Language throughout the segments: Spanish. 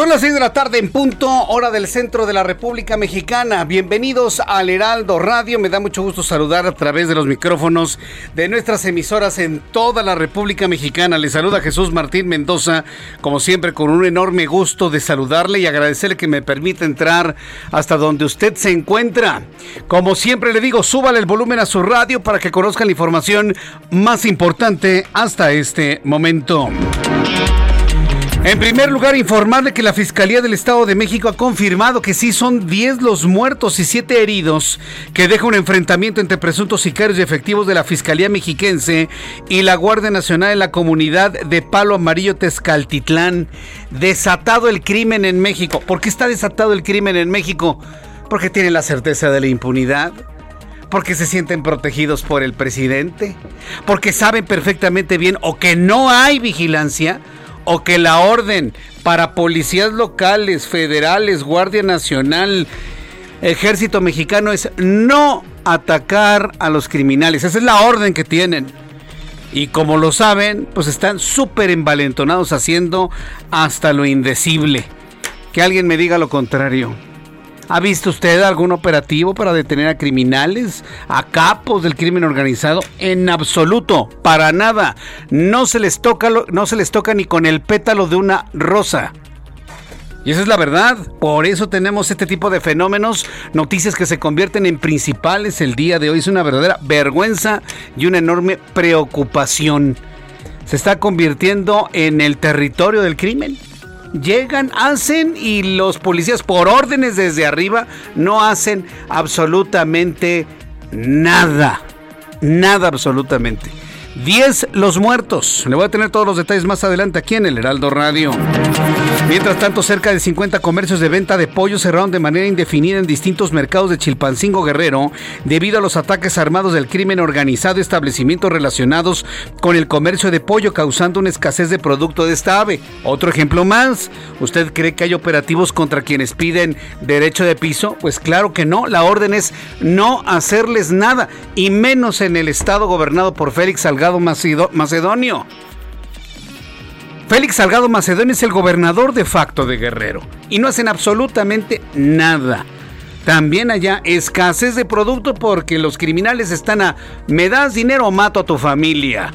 Son las 6 de la tarde en punto, hora del centro de la República Mexicana. Bienvenidos al Heraldo Radio. Me da mucho gusto saludar a través de los micrófonos de nuestras emisoras en toda la República Mexicana. Le saluda Jesús Martín Mendoza, como siempre, con un enorme gusto de saludarle y agradecerle que me permita entrar hasta donde usted se encuentra. Como siempre le digo, súbale el volumen a su radio para que conozca la información más importante hasta este momento. En primer lugar, informarle que la Fiscalía del Estado de México ha confirmado que sí son 10 los muertos y 7 heridos, que deja un enfrentamiento entre presuntos sicarios y efectivos de la Fiscalía Mexiquense y la Guardia Nacional en la comunidad de Palo Amarillo Tezcaltitlán. Desatado el crimen en México. ¿Por qué está desatado el crimen en México? Porque tienen la certeza de la impunidad porque se sienten protegidos por el presidente, porque saben perfectamente bien o que no hay vigilancia o que la orden para policías locales, federales, Guardia Nacional, Ejército Mexicano es no atacar a los criminales. Esa es la orden que tienen. Y como lo saben, pues están súper envalentonados haciendo hasta lo indecible. Que alguien me diga lo contrario. ¿Ha visto usted algún operativo para detener a criminales, a capos del crimen organizado? En absoluto, para nada. No se les toca, no se les toca ni con el pétalo de una rosa. Y esa es la verdad. Por eso tenemos este tipo de fenómenos, noticias que se convierten en principales el día de hoy. Es una verdadera vergüenza y una enorme preocupación. Se está convirtiendo en el territorio del crimen llegan, hacen y los policías por órdenes desde arriba no hacen absolutamente nada. Nada absolutamente. 10 los muertos. Le voy a tener todos los detalles más adelante aquí en el Heraldo Radio. Mientras tanto, cerca de 50 comercios de venta de pollo cerraron de manera indefinida en distintos mercados de Chilpancingo Guerrero debido a los ataques armados del crimen organizado y establecimientos relacionados con el comercio de pollo, causando una escasez de producto de esta ave. Otro ejemplo más. ¿Usted cree que hay operativos contra quienes piden derecho de piso? Pues claro que no. La orden es no hacerles nada, y menos en el estado gobernado por Félix Salgado Macedonio. Félix Salgado Macedonio es el gobernador de facto de Guerrero y no hacen absolutamente nada. También allá escasez de producto porque los criminales están a me das dinero o mato a tu familia.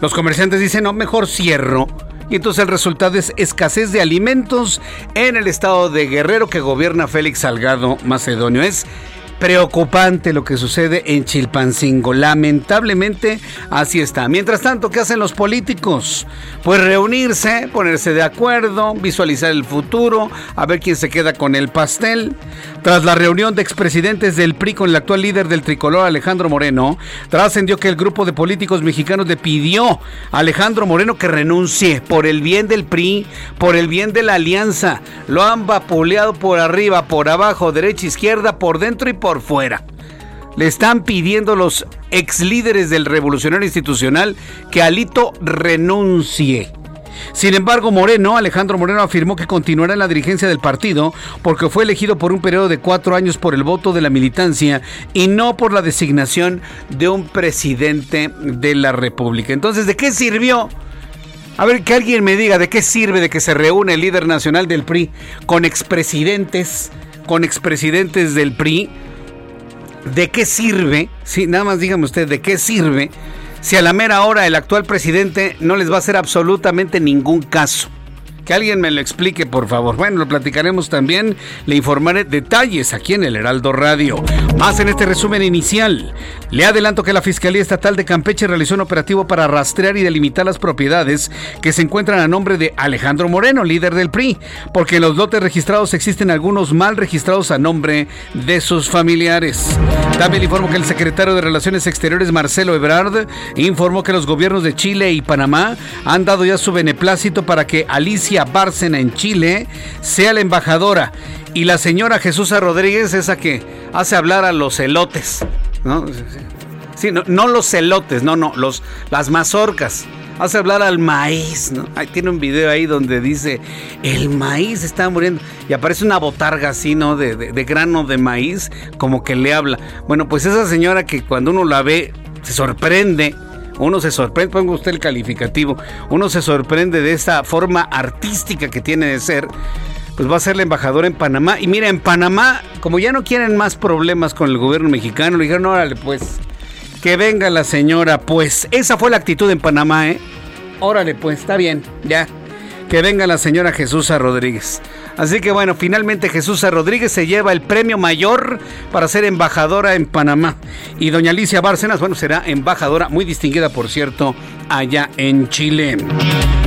Los comerciantes dicen, no, mejor cierro. Y entonces el resultado es escasez de alimentos en el estado de Guerrero que gobierna Félix Salgado Macedonio. Es preocupante lo que sucede en Chilpancingo. Lamentablemente, así está. Mientras tanto, ¿qué hacen los políticos? Pues reunirse, ponerse de acuerdo, visualizar el futuro, a ver quién se queda con el pastel. Tras la reunión de expresidentes del PRI con el actual líder del tricolor, Alejandro Moreno, trascendió que el grupo de políticos mexicanos le pidió a Alejandro Moreno que renuncie por el bien del PRI, por el bien de la alianza. Lo han vapuleado por arriba, por abajo, derecha, izquierda, por dentro y por por fuera. Le están pidiendo los ex líderes del revolucionario institucional que Alito renuncie. Sin embargo, Moreno, Alejandro Moreno, afirmó que continuará en la dirigencia del partido porque fue elegido por un periodo de cuatro años por el voto de la militancia y no por la designación de un presidente de la República. Entonces, ¿de qué sirvió? A ver, que alguien me diga de qué sirve de que se reúne el líder nacional del PRI con expresidentes, con expresidentes del PRI. ¿De qué sirve? Sí, nada más dígame usted, ¿de qué sirve si a la mera hora el actual presidente no les va a hacer absolutamente ningún caso? Que alguien me lo explique, por favor. Bueno, lo platicaremos también. Le informaré detalles aquí en el Heraldo Radio. Más en este resumen inicial. Le adelanto que la Fiscalía Estatal de Campeche realizó un operativo para rastrear y delimitar las propiedades que se encuentran a nombre de Alejandro Moreno, líder del PRI, porque en los lotes registrados existen algunos mal registrados a nombre de sus familiares. También informo que el secretario de Relaciones Exteriores, Marcelo Ebrard, informó que los gobiernos de Chile y Panamá han dado ya su beneplácito para que Alicia Bárcena en Chile sea la embajadora y la señora Jesús Rodríguez esa que hace hablar a los elotes, ¿no? Sí, no, los elotes, no, no, los, las mazorcas. Hace hablar al maíz, ¿no? Ahí tiene un video ahí donde dice, el maíz está muriendo. Y aparece una botarga así, ¿no? De, de grano de maíz, como que le habla. Bueno, pues esa señora que cuando uno la ve, se sorprende uno se sorprende, ponga usted el calificativo, uno se sorprende de esta forma artística que tiene de ser, pues va a ser la embajadora en Panamá. Y mira, en Panamá, como ya no quieren más problemas con el gobierno mexicano, le dijeron, órale, pues, que venga la señora, pues. Esa fue la actitud en Panamá, ¿eh? Órale, pues, está bien, ya. Que venga la señora Jesús Rodríguez. Así que bueno, finalmente Jesús Rodríguez se lleva el premio mayor para ser embajadora en Panamá. Y doña Alicia Bárcenas, bueno, será embajadora, muy distinguida por cierto, allá en Chile.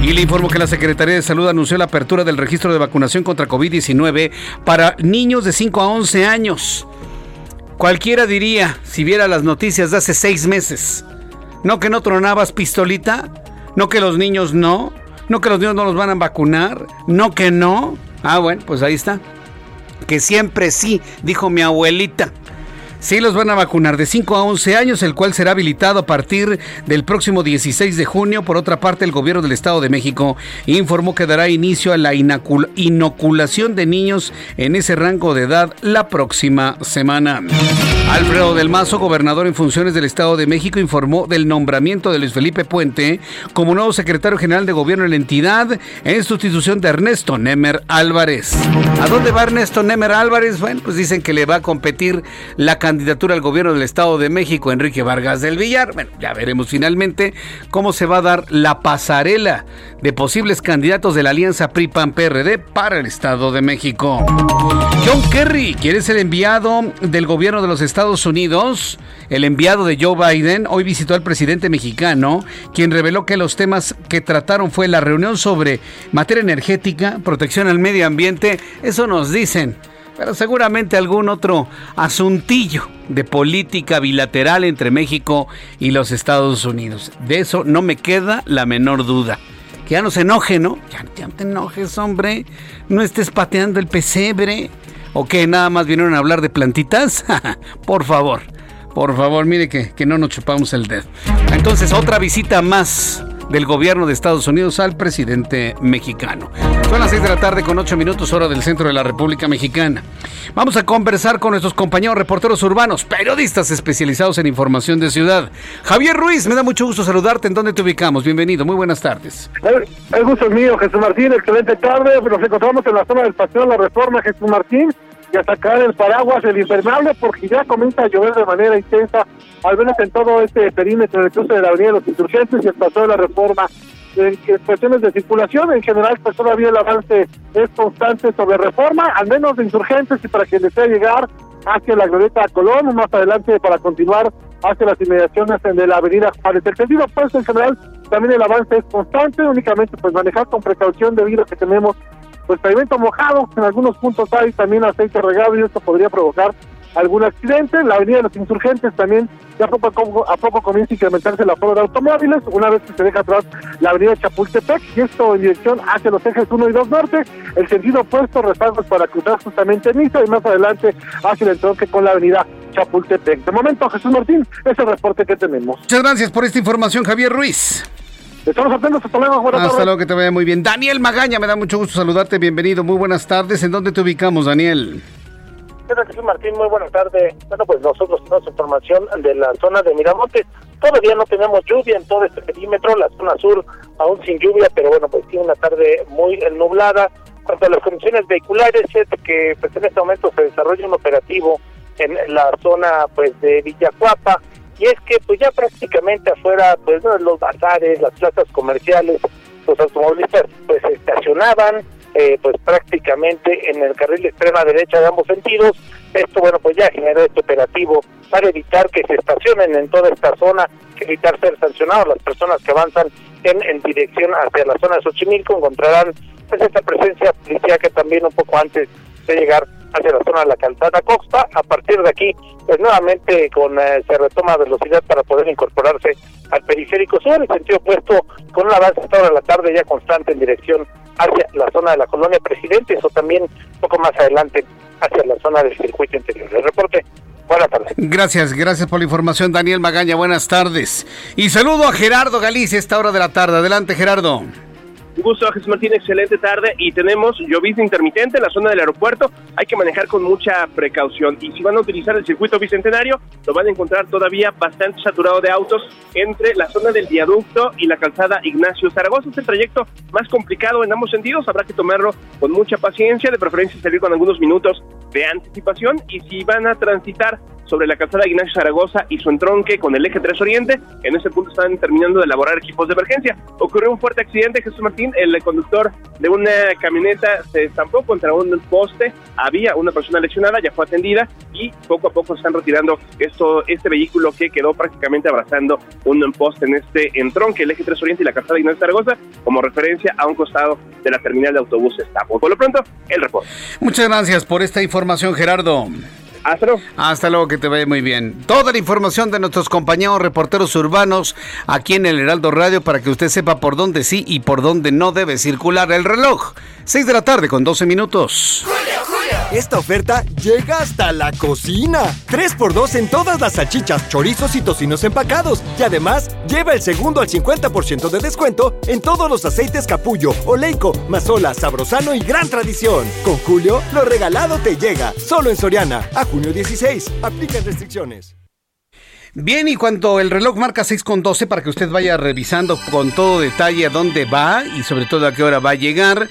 Y le informo que la Secretaría de Salud anunció la apertura del registro de vacunación contra COVID-19 para niños de 5 a 11 años. Cualquiera diría, si viera las noticias de hace seis meses, no que no tronabas pistolita, no que los niños no, no que los niños no los van a vacunar, no que no. Ah, bueno, pues ahí está. Que siempre sí, dijo mi abuelita. Sí los van a vacunar de 5 a 11 años, el cual será habilitado a partir del próximo 16 de junio. Por otra parte, el gobierno del Estado de México informó que dará inicio a la inoculación de niños en ese rango de edad la próxima semana. Alfredo del Mazo, gobernador en funciones del Estado de México, informó del nombramiento de Luis Felipe Puente como nuevo secretario general de gobierno de la entidad en sustitución de Ernesto Nemer Álvarez. ¿A dónde va Ernesto Nemer Álvarez? Bueno, pues dicen que le va a competir la candidatura al gobierno del Estado de México, Enrique Vargas del Villar. Bueno, ya veremos finalmente cómo se va a dar la pasarela de posibles candidatos de la alianza PRI-PAN-PRD para el Estado de México. John Kerry quiere ser enviado del gobierno de los Estados Unidos. El enviado de Joe Biden hoy visitó al presidente mexicano, quien reveló que los temas que trataron fue la reunión sobre materia energética, protección al medio ambiente. Eso nos dicen pero seguramente algún otro asuntillo de política bilateral entre México y los Estados Unidos. De eso no me queda la menor duda. Que ya no se enoje, ¿no? Ya, no te enojes, hombre. No estés pateando el pesebre. ¿O que nada más vinieron a hablar de plantitas? Por favor, por favor, mire que, que no nos chupamos el dedo. Entonces, otra visita más del gobierno de Estados Unidos al presidente mexicano. Son las 6 de la tarde con 8 minutos hora del centro de la República Mexicana. Vamos a conversar con nuestros compañeros reporteros urbanos, periodistas especializados en información de ciudad. Javier Ruiz, me da mucho gusto saludarte. ¿En dónde te ubicamos? Bienvenido, muy buenas tardes. El, gusto es mío, Jesús Martín. Excelente tarde. Nos encontramos en la zona del Paseo La Reforma, Jesús Martín y a sacar el paraguas, el impermeable, porque ya comienza a llover de manera intensa, al menos en todo este perímetro del cruce de la Avenida de los Insurgentes y el Paseo de la Reforma. En cuestiones de circulación, en general, pues todavía el avance es constante sobre reforma, al menos de insurgentes y para quien desea llegar hacia la Glorieta Colón, más adelante para continuar hacia las inmediaciones de la avenida Juárez. El sentido pues en general también el avance es constante, únicamente pues manejar con precaución debido a que tenemos pues pavimento mojado, en algunos puntos hay también aceite regado y esto podría provocar algún accidente. La avenida de los insurgentes también ya poco a poco, a poco comienza a incrementarse la aforo de automóviles, una vez que se deja atrás la avenida Chapultepec, y esto en dirección hacia los ejes 1 y 2 norte, el sentido opuesto, respaldos para cruzar justamente Niza y más adelante hacia el entronque con la avenida Chapultepec. De momento, Jesús Martín, es el reporte que tenemos. Muchas gracias por esta información, Javier Ruiz. Estamos atentos, hasta luego. Buenas hasta luego, que te vaya muy bien. Daniel Magaña, me da mucho gusto saludarte, bienvenido, muy buenas tardes. ¿En dónde te ubicamos, Daniel? Jesús Martín, muy buenas tardes. Bueno, pues nosotros tenemos información de la zona de Miramontes. Todavía no tenemos lluvia en todo este perímetro, la zona sur aún sin lluvia, pero bueno, pues tiene una tarde muy nublada. Cuanto a las condiciones vehiculares, es que pues en este momento se desarrolla un operativo en la zona pues de Villacuapa y es que pues ya prácticamente afuera pues los bazares, las plazas comerciales, los automovilistas pues estacionaban eh, pues prácticamente en el carril de extrema derecha de ambos sentidos. Esto, bueno, pues ya generó este operativo para evitar que se estacionen en toda esta zona, evitar ser sancionados las personas que avanzan en, en dirección hacia la zona de Xochimilco, encontrarán pues esta presencia que también un poco antes de llegar hacia la zona de la calzada Costa. A partir de aquí, pues nuevamente con eh, se retoma velocidad para poder incorporarse al periférico sur, en sentido opuesto, con un avance hasta ahora de la tarde ya constante en dirección hacia la zona de la colonia Presidentes o también un poco más adelante hacia la zona del circuito interior. El reporte Buenas tardes. Gracias, gracias por la información, Daniel Magaña. Buenas tardes. Y saludo a Gerardo Galicia esta hora de la tarde. Adelante, Gerardo. Gusto, Jesús Martín, excelente tarde y tenemos llovizna intermitente en la zona del aeropuerto. Hay que manejar con mucha precaución y si van a utilizar el circuito bicentenario, lo van a encontrar todavía bastante saturado de autos entre la zona del viaducto y la calzada Ignacio Zaragoza. Es el trayecto más complicado en ambos sentidos, habrá que tomarlo con mucha paciencia, de preferencia salir con algunos minutos de anticipación y si van a transitar sobre la calzada Ignacio Zaragoza y su entronque con el eje 3 Oriente. En ese punto están terminando de elaborar equipos de emergencia. Ocurrió un fuerte accidente, Jesús Martín, el conductor de una camioneta se estampó contra un poste, había una persona lesionada, ya fue atendida y poco a poco están retirando esto, este vehículo que quedó prácticamente abrazando un poste en este entronque, el eje 3 Oriente y la calzada Ignacio Zaragoza, como referencia a un costado de la terminal de autobuses Tapo. Por lo pronto, el reporte. Muchas gracias por esta información, Gerardo. Hasta luego. Hasta luego, que te vaya muy bien. Toda la información de nuestros compañeros reporteros urbanos aquí en el Heraldo Radio para que usted sepa por dónde sí y por dónde no debe circular el reloj. 6 de la tarde con 12 minutos. Esta oferta llega hasta la cocina. 3x2 en todas las salchichas, chorizos y tocinos empacados. Y además, lleva el segundo al 50% de descuento en todos los aceites capullo, oleico, mazola, sabrosano y gran tradición. Con Julio, lo regalado te llega. Solo en Soriana. A junio 16. Aplican restricciones. Bien, y cuando el reloj marca 6 con 12 para que usted vaya revisando con todo detalle a dónde va y sobre todo a qué hora va a llegar.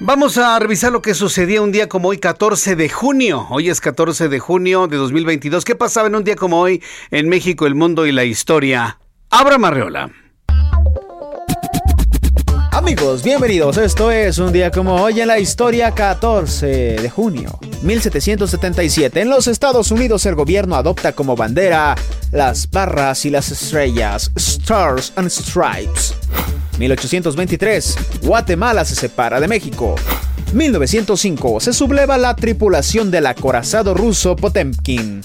Vamos a revisar lo que sucedía un día como hoy, 14 de junio. Hoy es 14 de junio de 2022. ¿Qué pasaba en un día como hoy en México, el mundo y la historia? Abra Marreola. Amigos, bienvenidos. Esto es un día como hoy en la historia 14 de junio 1777. En los Estados Unidos el gobierno adopta como bandera las barras y las estrellas, Stars and Stripes. 1823. Guatemala se separa de México. 1905. Se subleva la tripulación del acorazado ruso Potemkin.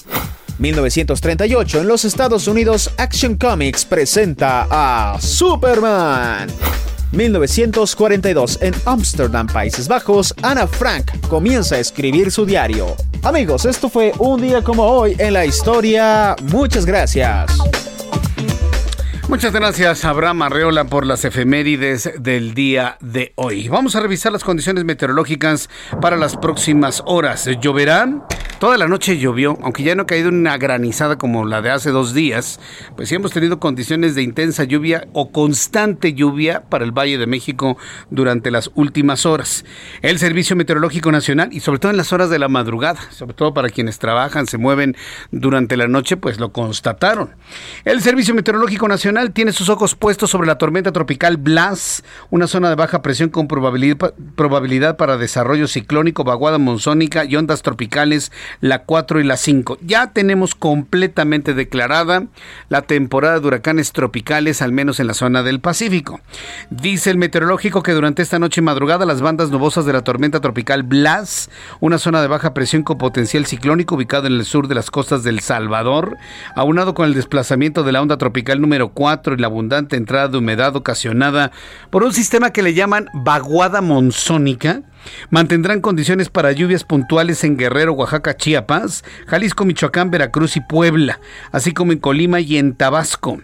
1938. En los Estados Unidos, Action Comics presenta a Superman. 1942. En Amsterdam, Países Bajos, Ana Frank comienza a escribir su diario. Amigos, esto fue un día como hoy en la historia. Muchas gracias. Muchas gracias, Abraham Arreola, por las efemérides del día de hoy. Vamos a revisar las condiciones meteorológicas para las próximas horas. ¿Lloverá? Toda la noche llovió, aunque ya no ha caído una granizada como la de hace dos días, pues sí hemos tenido condiciones de intensa lluvia o constante lluvia para el Valle de México durante las últimas horas. El Servicio Meteorológico Nacional y sobre todo en las horas de la madrugada, sobre todo para quienes trabajan, se mueven durante la noche, pues lo constataron. El Servicio Meteorológico Nacional tiene sus ojos puestos sobre la tormenta tropical Blas, una zona de baja presión con probabilidad, para desarrollo ciclónico, vaguada monzónica y ondas tropicales la 4 y la 5. Ya tenemos completamente declarada la temporada de huracanes tropicales, al menos en la zona del Pacífico. Dice el meteorológico que durante esta noche y madrugada las bandas nubosas de la tormenta tropical Blas, una zona de baja presión con potencial ciclónico ubicado en el sur de las costas del Salvador, aunado con el desplazamiento de la onda tropical número 4 y la abundante entrada de humedad ocasionada por un sistema que le llaman vaguada monzónica, Mantendrán condiciones para lluvias puntuales en Guerrero, Oaxaca, Chiapas, Jalisco, Michoacán, Veracruz y Puebla, así como en Colima y en Tabasco.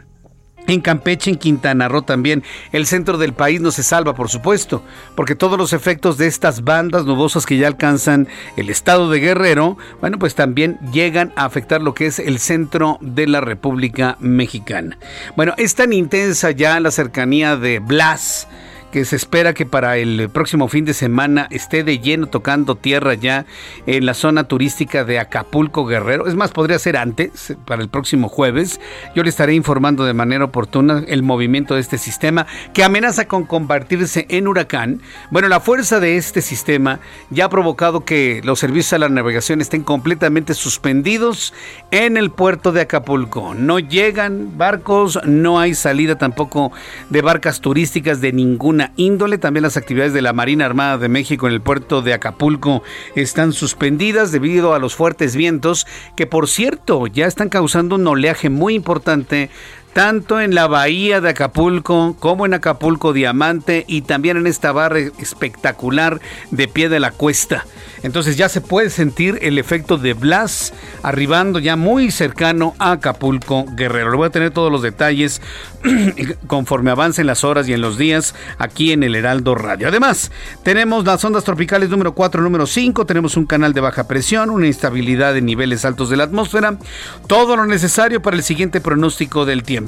En Campeche, en Quintana Roo también. El centro del país no se salva, por supuesto, porque todos los efectos de estas bandas nubosas que ya alcanzan el estado de Guerrero, bueno, pues también llegan a afectar lo que es el centro de la República Mexicana. Bueno, es tan intensa ya la cercanía de Blas que se espera que para el próximo fin de semana esté de lleno tocando tierra ya en la zona turística de Acapulco Guerrero. Es más, podría ser antes, para el próximo jueves. Yo le estaré informando de manera oportuna el movimiento de este sistema que amenaza con convertirse en huracán. Bueno, la fuerza de este sistema ya ha provocado que los servicios a la navegación estén completamente suspendidos en el puerto de Acapulco. No llegan barcos, no hay salida tampoco de barcas turísticas de ninguna índole. También las actividades de la Marina Armada de México en el puerto de Acapulco están suspendidas debido a los fuertes vientos que por cierto ya están causando un oleaje muy importante tanto en la bahía de Acapulco como en Acapulco Diamante y también en esta barra espectacular de pie de la cuesta. Entonces ya se puede sentir el efecto de Blas arribando ya muy cercano a Acapulco Guerrero. Le voy a tener todos los detalles conforme avancen las horas y en los días aquí en el Heraldo Radio. Además, tenemos las ondas tropicales número 4, número 5, tenemos un canal de baja presión, una instabilidad en niveles altos de la atmósfera, todo lo necesario para el siguiente pronóstico del tiempo.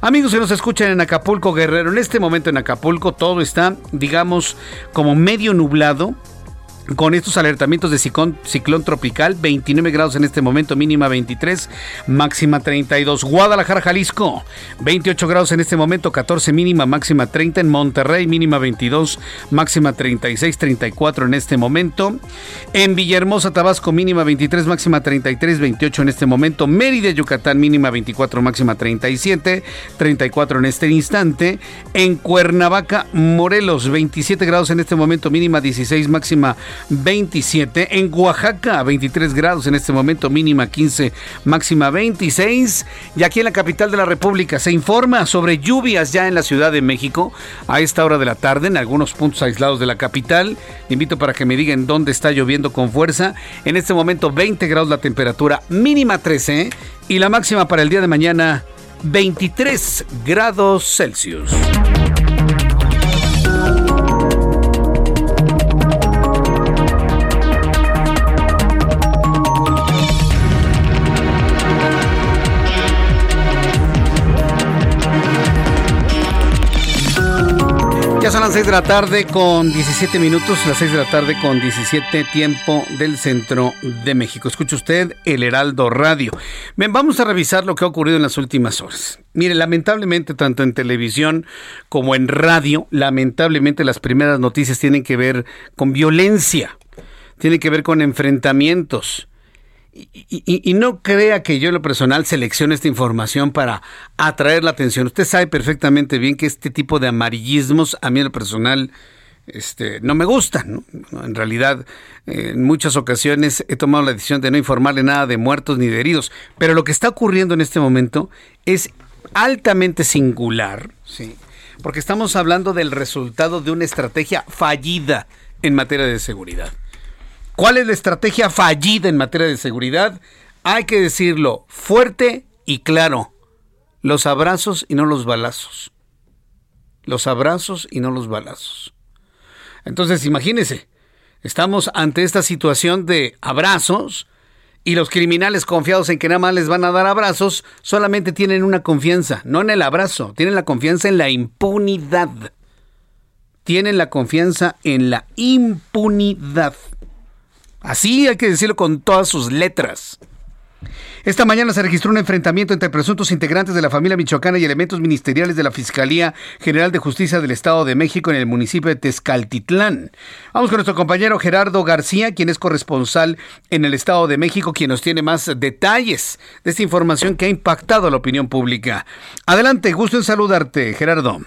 Amigos que nos escuchan en Acapulco Guerrero, en este momento en Acapulco todo está, digamos, como medio nublado con estos alertamientos de ciclón, tropical, 29 grados en este momento, mínima 23, máxima 32. Guadalajara, Jalisco, 28 grados en este momento, 14 mínima, máxima 30. En Monterrey, mínima 22, máxima 36, 34 en este momento. En Villahermosa, Tabasco, mínima 23, máxima 33, 28 en este momento. Mérida, Yucatán, mínima 24, máxima 37, 34 en este instante. En Cuernavaca, Morelos, 27 grados en este momento, mínima 16, máxima 27. En Oaxaca, 23 grados en este momento, mínima 15, máxima 26. Y aquí en la capital de la República se informa sobre lluvias ya en la Ciudad de México a esta hora de la tarde en algunos puntos aislados de la capital. invito para que me digan dónde está lloviendo con fuerza. En este momento 20 grados la temperatura, mínima 13 y la máxima para el día de mañana 23 grados Celsius. Las 6 de la tarde con 17 minutos, las 6 de la tarde con 17 tiempo del centro de México. Escucha usted el Heraldo Radio. Bien, vamos a revisar lo que ha ocurrido en las últimas horas. Mire, lamentablemente, tanto en televisión como en radio, lamentablemente las primeras noticias tienen que ver con violencia, tienen que ver con enfrentamientos y, no crea que yo en lo personal seleccione esta información para atraer la atención. Usted sabe perfectamente bien que este tipo de amarillismos a mí en lo personal este, no me gustan. En realidad, en muchas ocasiones he tomado la decisión de no informarle nada de muertos ni de heridos. Pero lo que está ocurriendo en este momento es altamente singular, ¿sí? porque estamos hablando del resultado de una estrategia fallida en materia de seguridad. ¿Cuál es la estrategia fallida en materia de seguridad? Hay que decirlo fuerte y claro. Los abrazos y no los balazos. Los abrazos y no los balazos. Entonces, imagínense, estamos ante esta situación de abrazos y los criminales confiados en que nada más les van a dar abrazos, solamente tienen una confianza, no en el abrazo, tienen la confianza en la impunidad. Tienen la confianza en la impunidad. Así hay que decirlo con todas sus letras. Esta mañana se registró un enfrentamiento entre presuntos integrantes de la familia michoacana y elementos ministeriales de la Fiscalía General de Justicia del Estado de México en el municipio de Tezcaltitlán. Vamos con nuestro compañero Gerardo García, quien es corresponsal en el Estado de México, quien nos tiene más detalles de esta información que ha impactado a la opinión pública. Adelante, gusto en saludarte, Gerardo.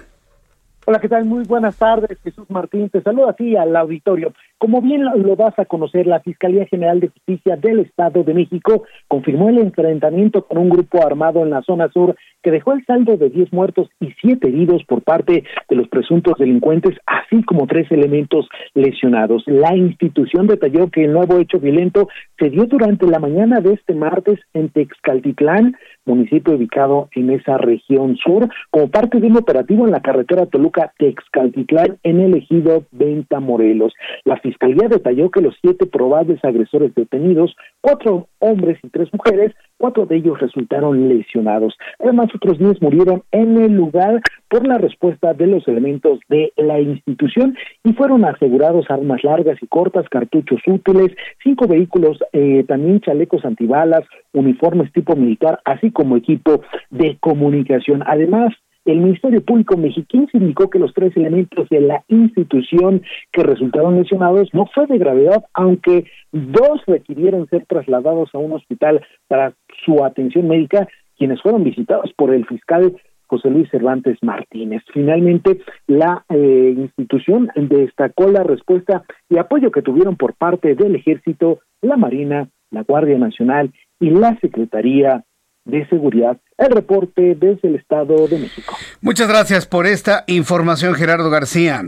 Hola, ¿qué tal? Muy buenas tardes, Jesús Martín. Te saludo así al auditorio. Como bien lo das a conocer, la Fiscalía General de Justicia del Estado de México confirmó el enfrentamiento con un grupo armado en la zona sur que dejó el saldo de 10 muertos y 7 heridos por parte de los presuntos delincuentes, así como tres elementos lesionados. La institución detalló que el nuevo hecho violento se dio durante la mañana de este martes en Texcaltitlán, municipio ubicado en esa región sur, como parte de un operativo en la carretera Toluca-Texcaltitlán en el ejido Venta Morelos. La Fiscalía detalló que los siete probables agresores detenidos, cuatro hombres y tres mujeres, cuatro de ellos resultaron lesionados. Además, otros diez murieron en el lugar por la respuesta de los elementos de la institución y fueron asegurados armas largas y cortas, cartuchos útiles, cinco vehículos, eh, también chalecos antibalas, uniformes tipo militar, así como equipo de comunicación. Además, el Ministerio Público mexicano indicó que los tres elementos de la institución que resultaron lesionados no fue de gravedad, aunque dos requirieron ser trasladados a un hospital para su atención médica, quienes fueron visitados por el fiscal José Luis Cervantes Martínez. Finalmente, la eh, institución destacó la respuesta y apoyo que tuvieron por parte del Ejército, la Marina, la Guardia Nacional y la Secretaría de Seguridad. El reporte desde el Estado de México. Muchas gracias por esta información, Gerardo García.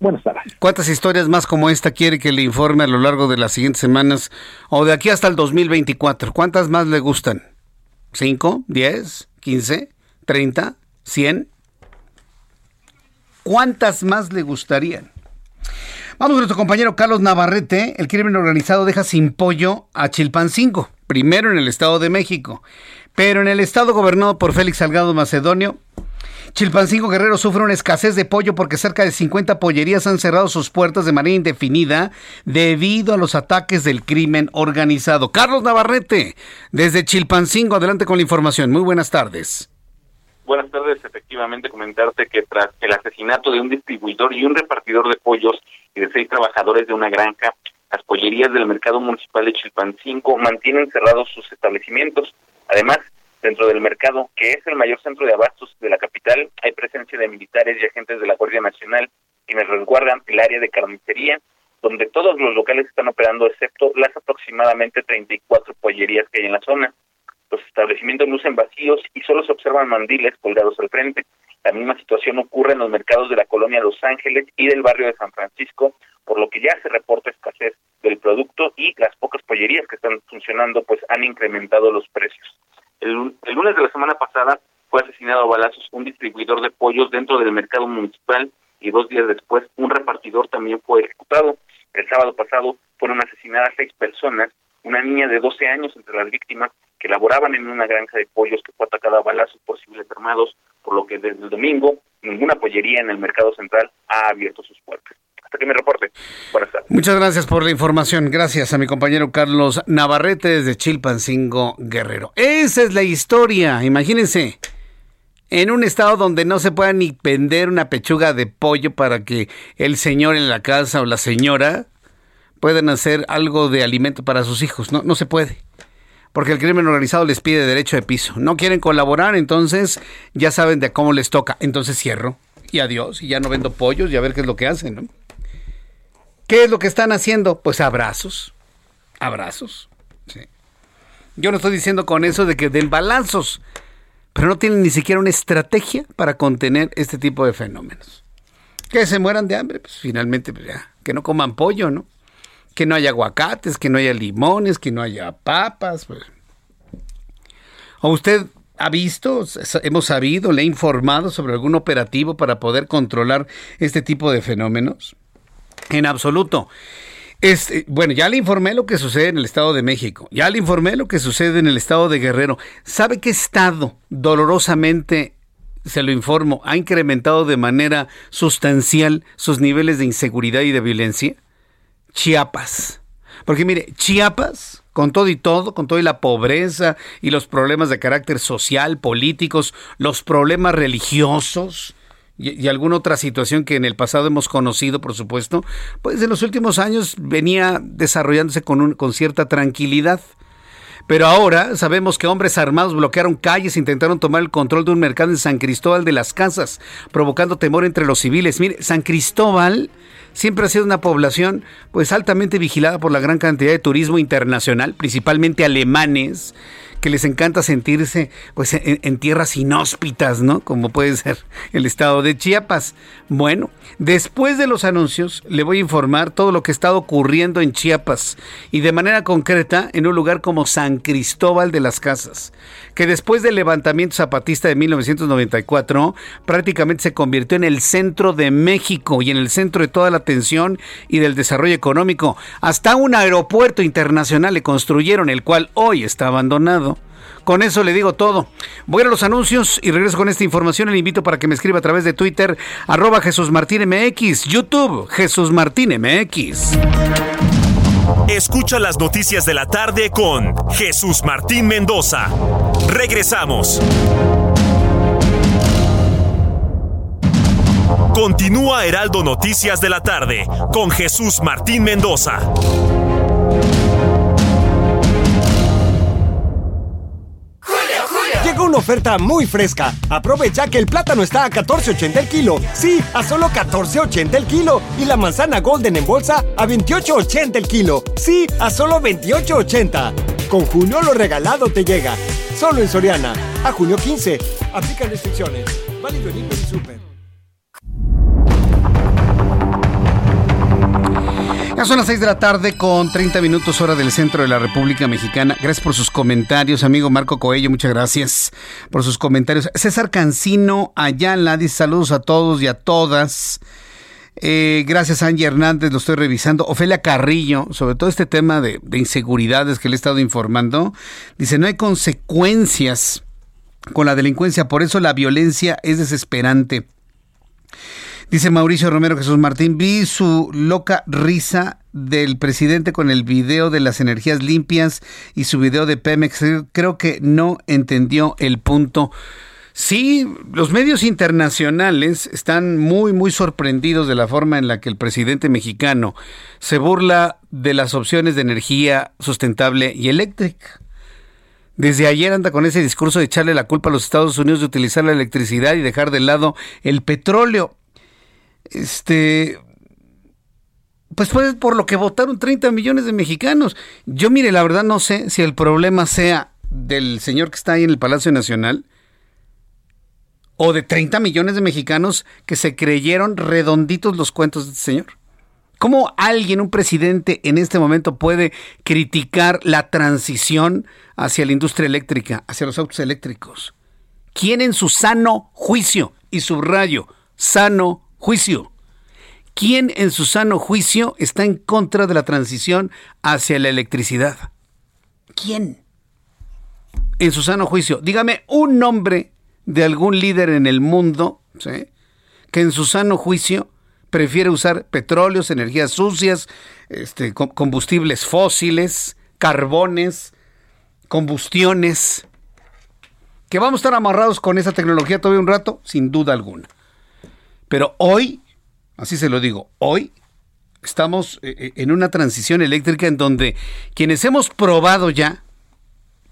Buenas tardes. ¿Cuántas historias más como esta quiere que le informe a lo largo de las siguientes semanas o de aquí hasta el 2024? ¿Cuántas más le gustan? ¿Cinco? ¿Diez? ¿Quince? ¿Treinta? ¿Cien? ¿Cuántas más le gustarían? Vamos con nuestro compañero Carlos Navarrete. El crimen organizado deja sin pollo a Chilpancingo, primero en el Estado de México. Pero en el estado gobernado por Félix Salgado Macedonio, Chilpancingo Guerrero sufre una escasez de pollo porque cerca de 50 pollerías han cerrado sus puertas de manera indefinida debido a los ataques del crimen organizado. Carlos Navarrete, desde Chilpancingo, adelante con la información. Muy buenas tardes. Buenas tardes, efectivamente comentarte que tras el asesinato de un distribuidor y un repartidor de pollos y de seis trabajadores de una granja, las pollerías del mercado municipal de Chilpancingo mantienen cerrados sus establecimientos. Además, dentro del mercado, que es el mayor centro de abastos de la capital, hay presencia de militares y agentes de la Guardia Nacional quienes resguardan el área de carnicería, donde todos los locales están operando excepto las aproximadamente 34 pollerías que hay en la zona. Los establecimientos lucen vacíos y solo se observan mandiles colgados al frente. La misma situación ocurre en los mercados de la colonia Los Ángeles y del barrio de San Francisco, por lo que ya se reporta escasez del producto y las pocas pollerías que están funcionando pues han incrementado los precios. El, lunes de la semana pasada fue asesinado a balazos un distribuidor de pollos dentro del mercado municipal y dos días después un repartidor también fue ejecutado. El sábado pasado fueron asesinadas seis personas, una niña de 12 años entre las víctimas que laboraban en una granja de pollos que fue atacada a balazos por civiles armados, por lo que desde el domingo ninguna pollería en el mercado central ha abierto sus puertas. Hasta que me reporte. Buenas tardes. Muchas gracias por la información. Gracias a mi compañero Carlos Navarrete desde Chilpancingo Guerrero. Esa es la historia. Imagínense. En un estado donde no se pueda ni vender una pechuga de pollo para que el señor en la casa o la señora puedan hacer algo de alimento para sus hijos. No, no se puede porque el crimen organizado les pide derecho de piso. No quieren colaborar, entonces ya saben de cómo les toca. Entonces cierro y adiós y ya no vendo pollos y a ver qué es lo que hacen. ¿no? ¿Qué es lo que están haciendo? Pues abrazos, abrazos. Yo no estoy diciendo con eso de que den balazos, pero no tienen ni siquiera una estrategia para contener este tipo de fenómenos. Que se mueran de hambre, pues finalmente pues ya, que no coman pollo, ¿no? Que no haya aguacates, que no haya limones, que no haya papas. Pues. ¿O usted ha visto, hemos sabido, le ha informado sobre algún operativo para poder controlar este tipo de fenómenos? En absoluto. Este, bueno, ya le informé lo que sucede en el Estado de México, ya le informé lo que sucede en el Estado de Guerrero. ¿Sabe qué estado dolorosamente, se lo informo, ha incrementado de manera sustancial sus niveles de inseguridad y de violencia? Chiapas. Porque mire, Chiapas, con todo y todo, con toda la pobreza y los problemas de carácter social, políticos, los problemas religiosos y, alguna otra situación que en el pasado hemos conocido, por supuesto, pues en los últimos años venía desarrollándose con, con cierta tranquilidad. Pero ahora sabemos que hombres armados bloquearon calles, intentaron tomar el control de un mercado en San Cristóbal de las Casas, provocando temor entre los civiles. Mire, San Cristóbal siempre ha sido una población pues altamente vigilada por la gran cantidad de turismo internacional, principalmente alemanes, que les encanta sentirse pues en, tierras inhóspitas, ¿no? Como puede ser el estado de Chiapas. Bueno, después de los anuncios le voy a informar todo lo que está ocurriendo en Chiapas y de manera concreta en un lugar como San Cristóbal de las Casas, que después del levantamiento zapatista de 1994 prácticamente se convirtió en el centro de México y en el centro de toda la atención y del desarrollo económico. Hasta un aeropuerto internacional le construyeron, el cual hoy está abandonado. Con eso le digo todo. Voy a los anuncios y regreso con esta información. Le invito para que me escriba a través de Twitter, arroba Jesús Martín MX, YouTube, Jesús Martín MX. Escucha las noticias de la tarde con Jesús Martín Mendoza. Regresamos. Continúa Heraldo Noticias de la tarde con Jesús Martín Mendoza. Una oferta muy fresca. Aprovecha que el plátano está a 14.80 el kilo. Sí, a solo 14.80 el kilo. Y la manzana golden en bolsa a 28.80 el kilo. Sí, a solo 28.80. Con Julio lo regalado te llega. Solo en Soriana. A junio 15. Aplican restricciones. Válido en y Super. Son las 6 de la tarde con 30 minutos hora del centro de la República Mexicana. Gracias por sus comentarios, amigo Marco Coello. Muchas gracias por sus comentarios. César Cancino Ayala dice saludos a todos y a todas. Eh, gracias, Angie Hernández, lo estoy revisando. Ofelia Carrillo, sobre todo este tema de inseguridades que le he estado informando, dice, no hay consecuencias con la delincuencia, por eso la violencia es desesperante. Dice Mauricio Romero Jesús Martín, vi su loca risa del presidente con el video de las energías limpias y su video de Pemex. Creo que no entendió el punto. Sí, los medios internacionales están muy, muy sorprendidos de la forma en la que el presidente mexicano se burla de las opciones de energía sustentable y eléctrica. Desde ayer anda con ese discurso de echarle la culpa a los Estados Unidos de utilizar la electricidad y dejar de lado el petróleo este, pues fue por lo que votaron 30 millones de mexicanos. Yo mire, la verdad no sé si el problema sea del señor que está ahí en el Palacio Nacional o de 30 millones de mexicanos que se creyeron redonditos los cuentos de este señor. ¿Cómo alguien, un presidente, en este momento puede criticar la transición hacia la industria eléctrica, hacia los autos eléctricos? ¿Quién en su sano juicio, y subrayo, sano juicio. ¿Quién en su sano juicio está en contra de la transición hacia la electricidad? ¿Quién? En su sano juicio. Dígame un nombre de algún líder en el mundo que en su sano juicio prefiere usar petróleos, energías sucias, este, combustibles fósiles, carbones, combustiones. ¿Que vamos a estar amarrados con esa tecnología todavía un rato? Sin duda alguna. Pero hoy, así se lo digo, hoy estamos eh, eh, en una transición eléctrica en donde quienes hemos probado ya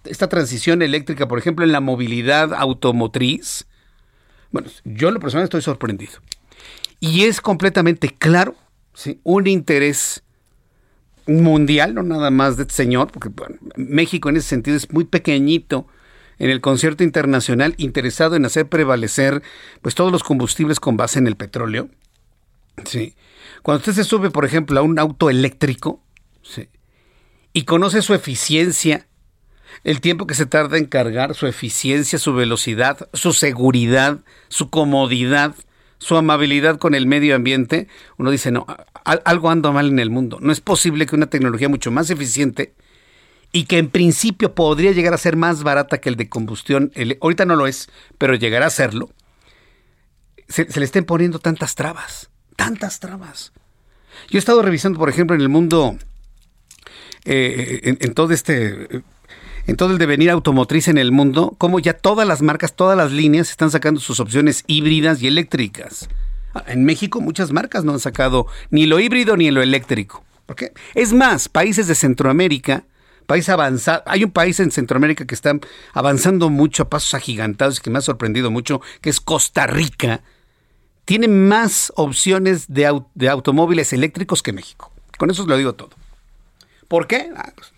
esta transición eléctrica, por ejemplo, en la movilidad automotriz, bueno, yo en lo personal estoy sorprendido. Y es completamente claro, un interés mundial, no nada más de este señor, porque México en ese sentido es muy pequeñito en el concierto internacional interesado en hacer prevalecer pues todos los combustibles con base en el petróleo. Sí. Cuando usted se sube, por ejemplo, a un auto eléctrico, y conoce su eficiencia, el tiempo que se tarda en cargar, su eficiencia, su velocidad, su seguridad, su comodidad, su amabilidad con el medio ambiente, uno dice, no, algo anda mal en el mundo. No es posible que una tecnología mucho más eficiente y que en principio podría llegar a ser más barata que el de combustión, ahorita no lo es, pero llegará a serlo, se, le estén poniendo tantas trabas, tantas trabas. Yo he estado revisando, por ejemplo, en el mundo, eh, en, todo este, en todo el devenir automotriz en el mundo, cómo ya todas las marcas, todas las líneas están sacando sus opciones híbridas y eléctricas. En México muchas marcas no han sacado ni lo híbrido ni lo eléctrico. ¿Por qué? Es más, países de Centroamérica país avanzado. Hay un país en Centroamérica que está avanzando mucho a pasos agigantados y que me ha sorprendido mucho, que es Costa Rica. Tiene más opciones de, de automóviles eléctricos que México. Con eso os lo digo todo. ¿Por qué? Ah, pues,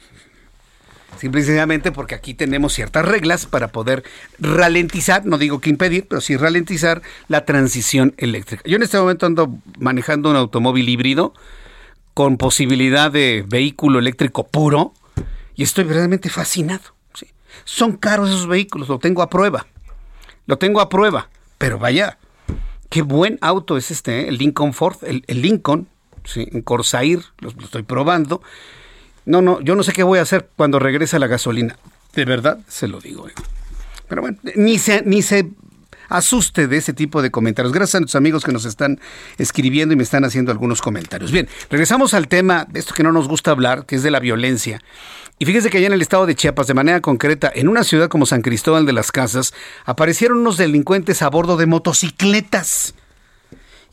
Simplemente porque aquí tenemos ciertas reglas para poder ralentizar, no digo que impedir, pero sí ralentizar la transición eléctrica. Yo en este momento ando manejando un automóvil híbrido con posibilidad de vehículo eléctrico puro y estoy verdaderamente fascinado. Son caros esos vehículos, lo tengo a prueba. Lo tengo a prueba, pero vaya, qué buen auto es este, ¿eh? el Lincoln Ford, el, Lincoln, ¿sí? en Corsair, lo estoy probando no, no, yo no sé qué voy a hacer cuando regrese la gasolina. De verdad, se lo digo. Eh. Pero bueno, ni se, ni se asuste de ese tipo de comentarios. Gracias a nuestros amigos que nos están escribiendo y me están haciendo algunos comentarios. Bien, regresamos al tema de esto que no nos gusta hablar, que es de la violencia. Y fíjese que allá en el estado de Chiapas, de manera concreta, en una ciudad como San Cristóbal de las Casas, aparecieron unos delincuentes a bordo de motocicletas.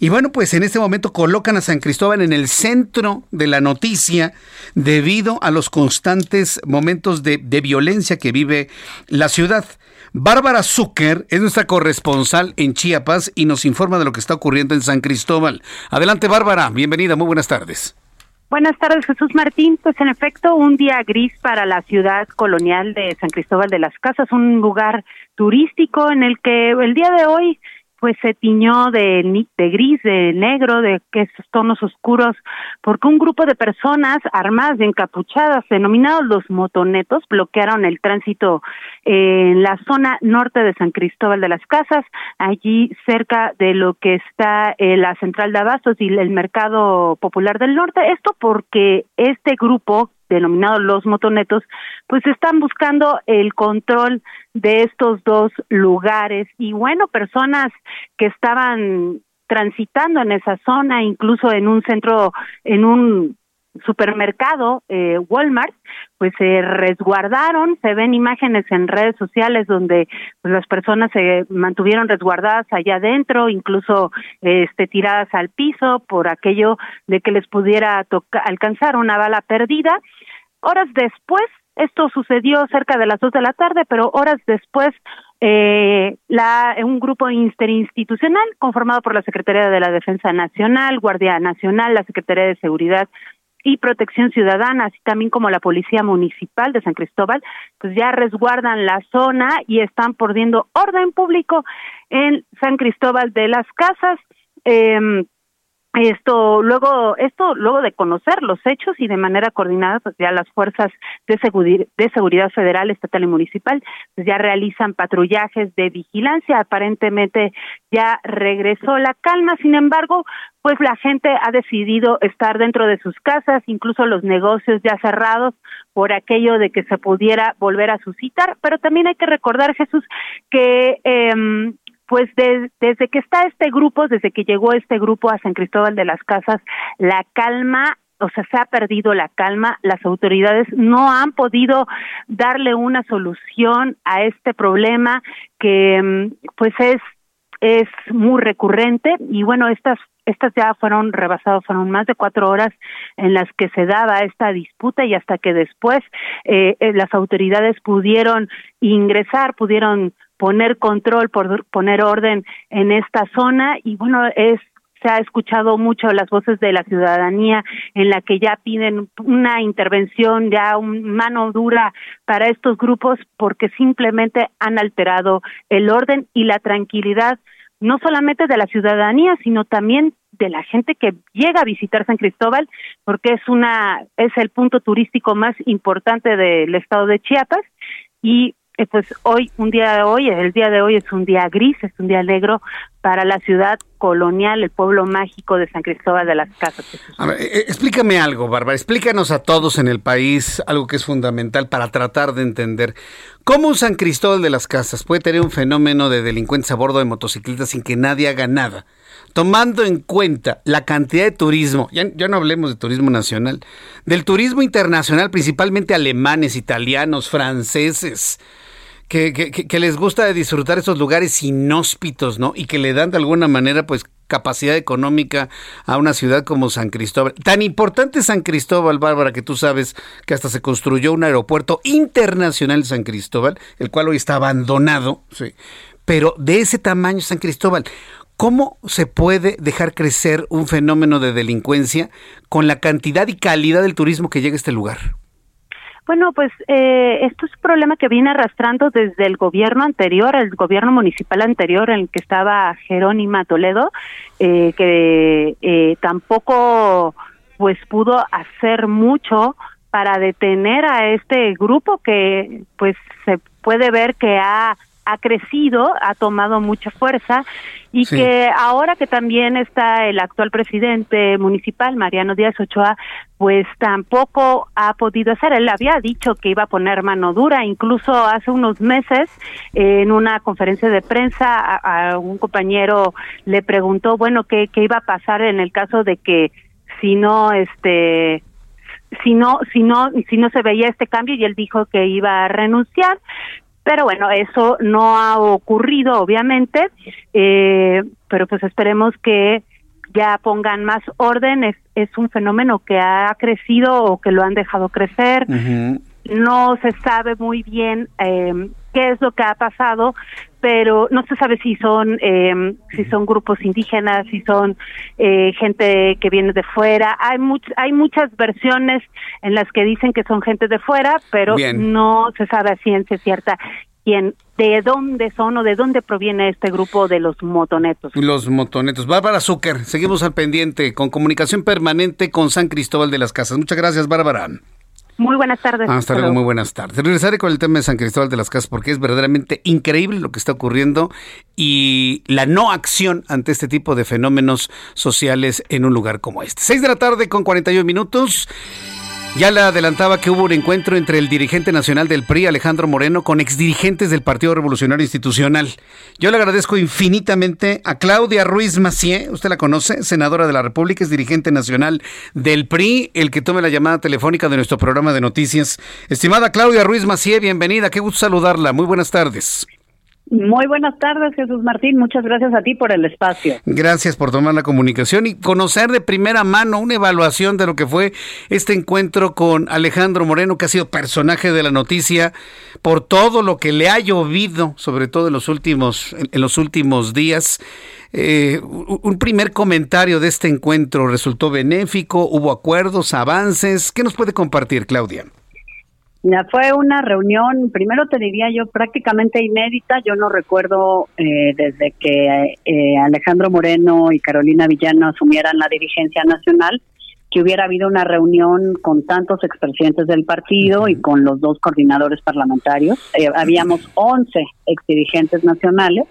Y bueno, pues en este momento colocan a San Cristóbal en el centro de la noticia debido a los constantes momentos de, violencia que vive la ciudad. Bárbara Zucker es nuestra corresponsal en Chiapas y nos informa de lo que está ocurriendo en San Cristóbal. Adelante, Bárbara. Bienvenida. Muy buenas tardes. Buenas tardes, Jesús Martín. Pues en efecto, un día gris para la ciudad colonial de San Cristóbal de las Casas, un lugar turístico en el que el día de hoy pues se tiñó de, de gris, de negro, de esos tonos oscuros, porque un grupo de personas armadas y encapuchadas, denominados los motonetos, bloquearon el tránsito en la zona norte de San Cristóbal de las Casas, allí cerca de lo que está eh, la central de abastos y el mercado popular del norte. Esto porque este grupo denominados los motonetos, pues están buscando el control de estos dos lugares. Y bueno, personas que estaban transitando en esa zona, incluso en un centro, en un supermercado eh, Walmart, pues se resguardaron, se ven imágenes en redes sociales donde pues, las personas se mantuvieron resguardadas allá adentro, incluso este tiradas al piso por aquello de que les pudiera alcanzar una bala perdida. Horas después, esto sucedió cerca de las dos de la tarde, pero horas después, eh, la, un grupo interinstitucional conformado por la Secretaría de la Defensa Nacional, Guardia Nacional, la Secretaría de Seguridad y Protección Ciudadana, así también como la Policía Municipal de San Cristóbal, pues ya resguardan la zona y están poniendo orden público en San Cristóbal de las Casas. Eh, esto luego esto luego de conocer los hechos y de manera coordinada pues ya las fuerzas de seguridad, de seguridad federal estatal y municipal pues ya realizan patrullajes de vigilancia. Aparentemente ya regresó la calma. Sin embargo pues la gente ha decidido estar dentro de sus casas incluso los negocios ya cerrados por aquello de que se pudiera volver a suscitar. Pero también hay que recordar Jesús que eh, pues desde que está este grupo, desde que llegó este grupo a San Cristóbal de las Casas, la calma o sea, se ha perdido la calma, las autoridades no han podido darle una solución a este problema que mm, pues es es muy recurrente. Y bueno, estas estas ya fueron rebasadas, fueron más de cuatro horas en las que se daba esta disputa y hasta que después eh, eh las autoridades pudieron ingresar, pudieron poner control, por poner orden en esta zona. Y bueno, es se ha escuchado mucho las voces de la ciudadanía en la que ya piden una intervención, ya un mano dura para estos grupos porque simplemente han alterado el orden y la tranquilidad no solamente de la ciudadanía, sino también de la gente que llega a visitar San Cristóbal, porque es una es el punto turístico más importante del estado de Chiapas. Y eh, pues hoy, un día de hoy, el día de hoy es un día gris, es un día negro para la ciudad colonial, el pueblo mágico de San Cristóbal de las Casas. Eh, eh, explícame algo, Bárbara, explícanos a todos en el país algo que es fundamental para tratar de entender. Cómo un San Cristóbal de las Casas puede tener un fenómeno de delincuencia a bordo de motocicletas sin que nadie haga nada tomando en cuenta la cantidad de turismo, ya, no hablemos de turismo nacional, del turismo internacional, principalmente alemanes, italianos, franceses, que, que, les gusta disfrutar esos lugares inhóspitos, ¿no? Y que le dan de alguna manera, pues, capacidad económica a una ciudad como San Cristóbal. Tan importante San Cristóbal, Bárbara, que tú sabes que hasta se construyó un aeropuerto internacional San Cristóbal, el cual hoy está abandonado, sí. Pero de ese tamaño San Cristóbal, ¿Cómo se puede dejar crecer un fenómeno de delincuencia con la cantidad y calidad del turismo que llega a este lugar? Bueno, pues eh, esto es un problema que viene arrastrando desde el gobierno anterior, el gobierno municipal anterior en el que estaba Jerónima Toledo, eh, que eh, tampoco pues pudo hacer mucho para detener a este grupo que pues se puede ver que ha ha crecido, ha tomado mucha fuerza y que ahora que también está el actual presidente municipal, Mariano Díaz Ochoa, pues tampoco ha podido hacer. Él había dicho que iba a poner mano dura, incluso hace unos meses en una conferencia de prensa a, un compañero le preguntó, bueno, qué, qué iba a pasar en el caso de que si no, este, si no, si no, si no se veía este cambio y él dijo que iba a renunciar. Pero bueno, eso no ha ocurrido, obviamente, eh, pero pues esperemos que ya pongan más orden. Es, es un fenómeno que ha crecido o que lo han dejado crecer. No se sabe muy bien eh, qué es lo que ha pasado, pero no se sabe si son eh, si son grupos indígenas, si son eh, gente que viene de fuera. Hay much, hay muchas versiones en las que dicen que son gente de fuera, pero no se sabe a ciencia cierta quién de dónde son o de dónde proviene este grupo de los motonetos. Los motonetos. Bárbara Zucker, seguimos al pendiente con comunicación permanente con San Cristóbal de las Casas. Muchas gracias, Bárbara. Muy buenas tardes. Hasta luego, muy buenas tardes. Regresaré con el tema de San Cristóbal de las Casas porque es verdaderamente increíble lo que está ocurriendo y la no acción ante este tipo de fenómenos sociales en un lugar como este. Seis de la tarde con 41 minutos. Ya le adelantaba que hubo un encuentro entre el dirigente nacional del PRI, Alejandro Moreno, con exdirigentes del Partido Revolucionario Institucional. Yo le agradezco infinitamente a Claudia Ruiz Macié, usted la conoce, senadora de la República, es dirigente nacional del PRI, el que tome la llamada telefónica de nuestro programa de noticias. Estimada Claudia Ruiz Macié, bienvenida, qué gusto saludarla, muy buenas tardes. Muy buenas tardes, Jesús Martín. Muchas gracias a ti por el espacio. Gracias por tomar la comunicación y conocer de primera mano una evaluación de lo que fue este encuentro con Alejandro Moreno, que ha sido personaje de la noticia por todo lo que le ha llovido, sobre todo en los últimos, en los últimos días. Eh, un primer comentario de este encuentro resultó benéfico, hubo acuerdos, avances. ¿Qué nos puede compartir, Claudia? Fue una reunión, primero te diría yo, prácticamente inédita. Yo no recuerdo eh, desde que eh, Alejandro Moreno y Carolina Villano asumieran la dirigencia nacional que hubiera habido una reunión con tantos expresidentes del partido y con los dos coordinadores parlamentarios. Eh, habíamos 11 exdirigentes nacionales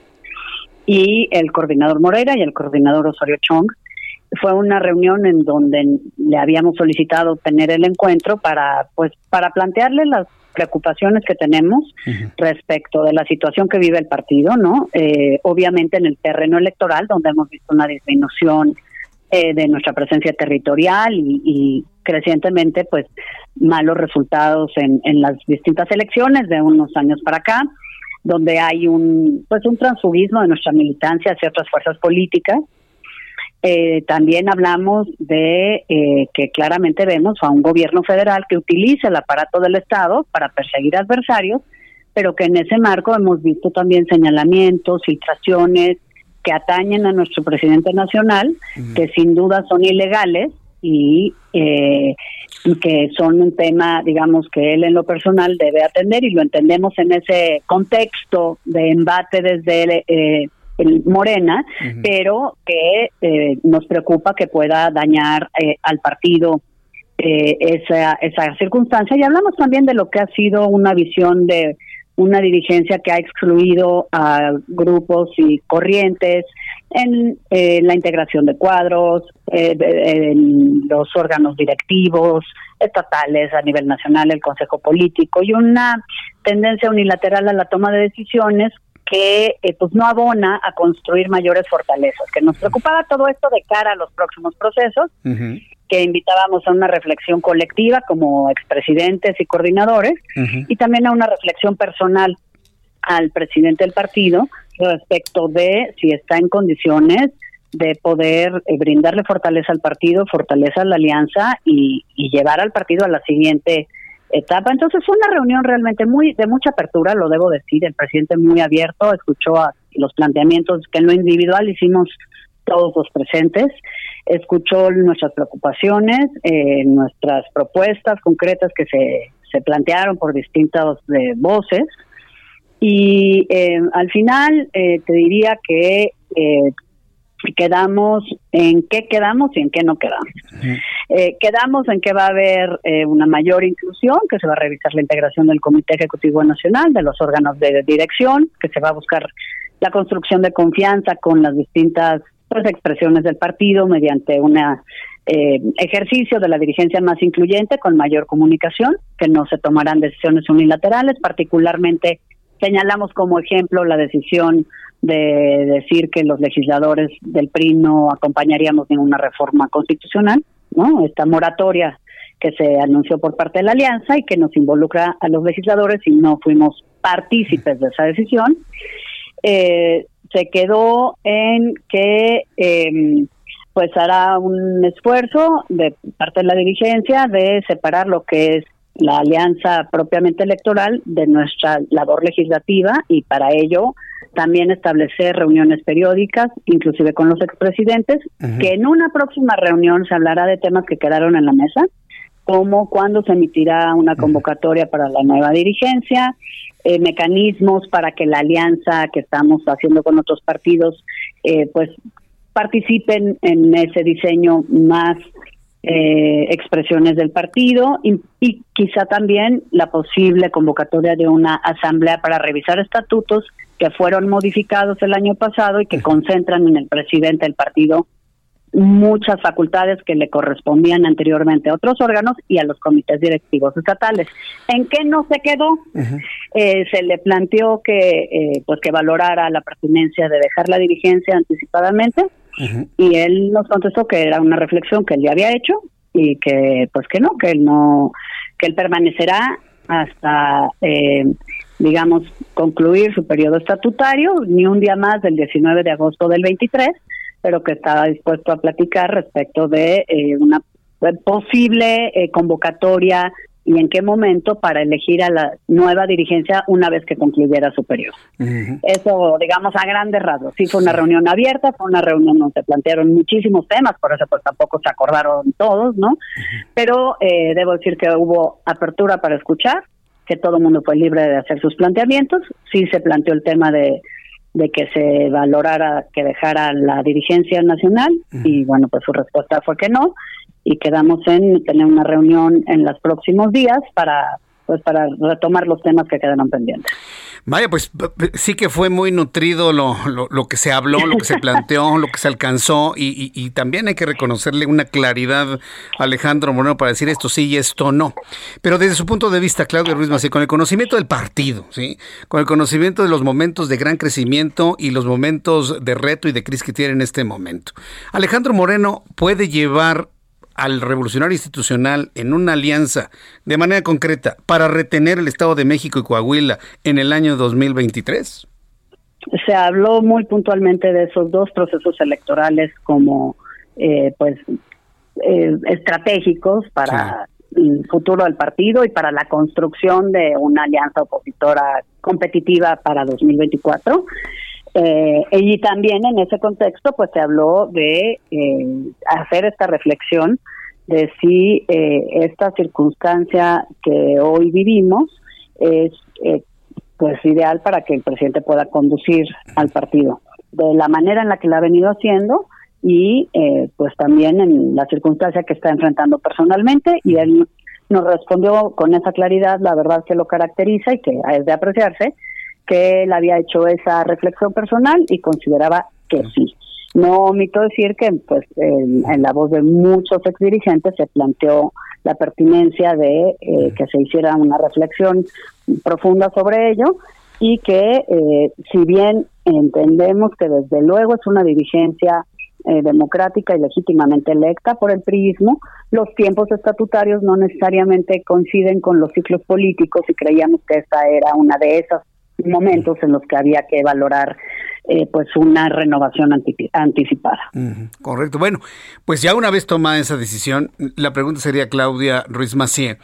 y el coordinador Moreira y el coordinador Osorio Chong fue una reunión en donde le habíamos solicitado tener el encuentro para pues para plantearle las preocupaciones que tenemos respecto de la situación que vive el partido, ¿no? Eh, obviamente en el terreno electoral, donde hemos visto una disminución eh, de nuestra presencia territorial y, y, crecientemente, pues, malos resultados en, en las distintas elecciones de unos años para acá, donde hay un, pues, un transfugismo de nuestra militancia hacia otras fuerzas políticas eh, también hablamos de eh, que claramente vemos a un gobierno federal que utiliza el aparato del Estado para perseguir adversarios, pero que en ese marco hemos visto también señalamientos, filtraciones que atañen a nuestro presidente nacional, que sin duda son ilegales y eh, que son un tema, digamos, que él en lo personal debe atender y lo entendemos en ese contexto de embate desde eh, el Morena, pero que eh, nos preocupa que pueda dañar eh, al partido eh, esa, esa circunstancia. Y hablamos también de lo que ha sido una visión de una dirigencia que ha excluido a grupos y corrientes en la integración de cuadros, en los órganos directivos estatales a nivel nacional, el Consejo Político y una tendencia unilateral a la toma de decisiones que eh, pues no abona a construir mayores fortalezas, que nos preocupaba todo esto de cara a los próximos procesos, que invitábamos a una reflexión colectiva como expresidentes y coordinadores, y también a una reflexión personal al presidente del partido respecto de si está en condiciones de poder eh, brindarle fortaleza al partido, fortaleza a la alianza y, llevar al partido a la siguiente etapa. Entonces fue una reunión realmente muy de mucha apertura, lo debo decir, el presidente muy abierto, escuchó a los planteamientos que en lo individual hicimos todos los presentes, escuchó nuestras preocupaciones, eh, nuestras propuestas concretas que se, se plantearon por distintas eh, voces y eh, al final te diría que quedamos en qué quedamos y en qué no quedamos. quedamos en que va a haber una mayor inclusión, que se va a revisar la integración del Comité Ejecutivo Nacional, de los órganos de dirección, que se va a buscar la construcción de confianza con las distintas pues, expresiones del partido mediante un eh, ejercicio de la dirigencia más incluyente con mayor comunicación, que no se tomarán decisiones unilaterales, particularmente señalamos como ejemplo la decisión de decir que los legisladores del PRI no acompañaríamos ninguna reforma constitucional, ¿no? Esta moratoria que se anunció por parte de la alianza y que nos involucra a los legisladores y no fuimos partícipes de esa decisión. Eh, se quedó en que eh, pues hará un esfuerzo de parte de la dirigencia de separar lo que es la alianza propiamente electoral de nuestra labor legislativa y para ello también establecer reuniones periódicas, inclusive con los expresidentes, que en una próxima reunión se hablará de temas que quedaron en la mesa, como cuándo se emitirá una convocatoria para la nueva dirigencia, eh, mecanismos para que la alianza que estamos haciendo con otros partidos, eh, pues participen en ese diseño más eh, expresiones del partido y, y, quizá también la posible convocatoria de una asamblea para revisar estatutos que fueron modificados el año pasado y que concentran en el presidente del partido muchas facultades que le correspondían anteriormente a otros órganos y a los comités directivos estatales. ¿En qué no se quedó? eh, se le planteó que eh, pues que valorara la pertinencia de dejar la dirigencia anticipadamente y él nos contestó que era una reflexión que él ya había hecho y que pues que no, que él no, que él permanecerá hasta eh, digamos concluir su periodo estatutario, ni un día más del 19 de agosto del 23 pero que estaba dispuesto a platicar respecto de eh, una posible eh, convocatoria y en qué momento para elegir a la nueva dirigencia una vez que concluyera su periodo. Eso, digamos, a grandes rasgos. Sí fue una reunión abierta, fue una reunión donde se plantearon muchísimos temas, por eso pues tampoco se acordaron todos, ¿no? Pero eh, debo decir que hubo apertura para escuchar, que todo el mundo fue libre de hacer sus planteamientos. Sí se planteó el tema de de que se valorara que dejara la dirigencia nacional y bueno, pues su respuesta fue que no y quedamos en tener una reunión en los próximos días para pues para retomar los temas que quedaron pendientes. Vaya, pues sí que fue muy nutrido lo, lo, que se habló, lo que se planteó, lo que se alcanzó y, y, también hay que reconocerle una claridad a Alejandro Moreno para decir esto sí y esto no. Pero desde su punto de vista, Claudio Ruiz Mací, con el conocimiento del partido, ¿sí? con el conocimiento de los momentos de gran crecimiento y los momentos de reto y de crisis que tiene en este momento, Alejandro Moreno puede llevar al revolucionario institucional en una alianza de manera concreta para retener el Estado de México y Coahuila en el año 2023? Se habló muy puntualmente de esos dos procesos electorales como eh, pues eh, estratégicos para el futuro del partido y para la construcción de una alianza opositora competitiva para 2024. Eh, y también en ese contexto, pues se habló de eh, hacer esta reflexión de si eh, esta circunstancia que hoy vivimos es pues ideal para que el presidente pueda conducir al partido. De la manera en la que lo ha venido haciendo y pues también en la circunstancia que está enfrentando personalmente y él nos respondió con esa claridad la verdad que lo caracteriza y que es de apreciarse que él había hecho esa reflexión personal y consideraba que sí. No omito decir que pues en, la voz de muchos ex dirigentes se planteó la pertinencia de eh, que se hiciera una reflexión profunda sobre ello y que eh, si bien entendemos que desde luego es una dirigencia eh, democrática y legítimamente electa por el priismo, los tiempos estatutarios no necesariamente coinciden con los ciclos políticos y creíamos que esta era una de esas momentos en los que había que valorar eh, pues una renovación anticipada. correcto. Bueno, pues ya una vez tomada esa decisión, la pregunta sería, Claudia Ruiz Macié,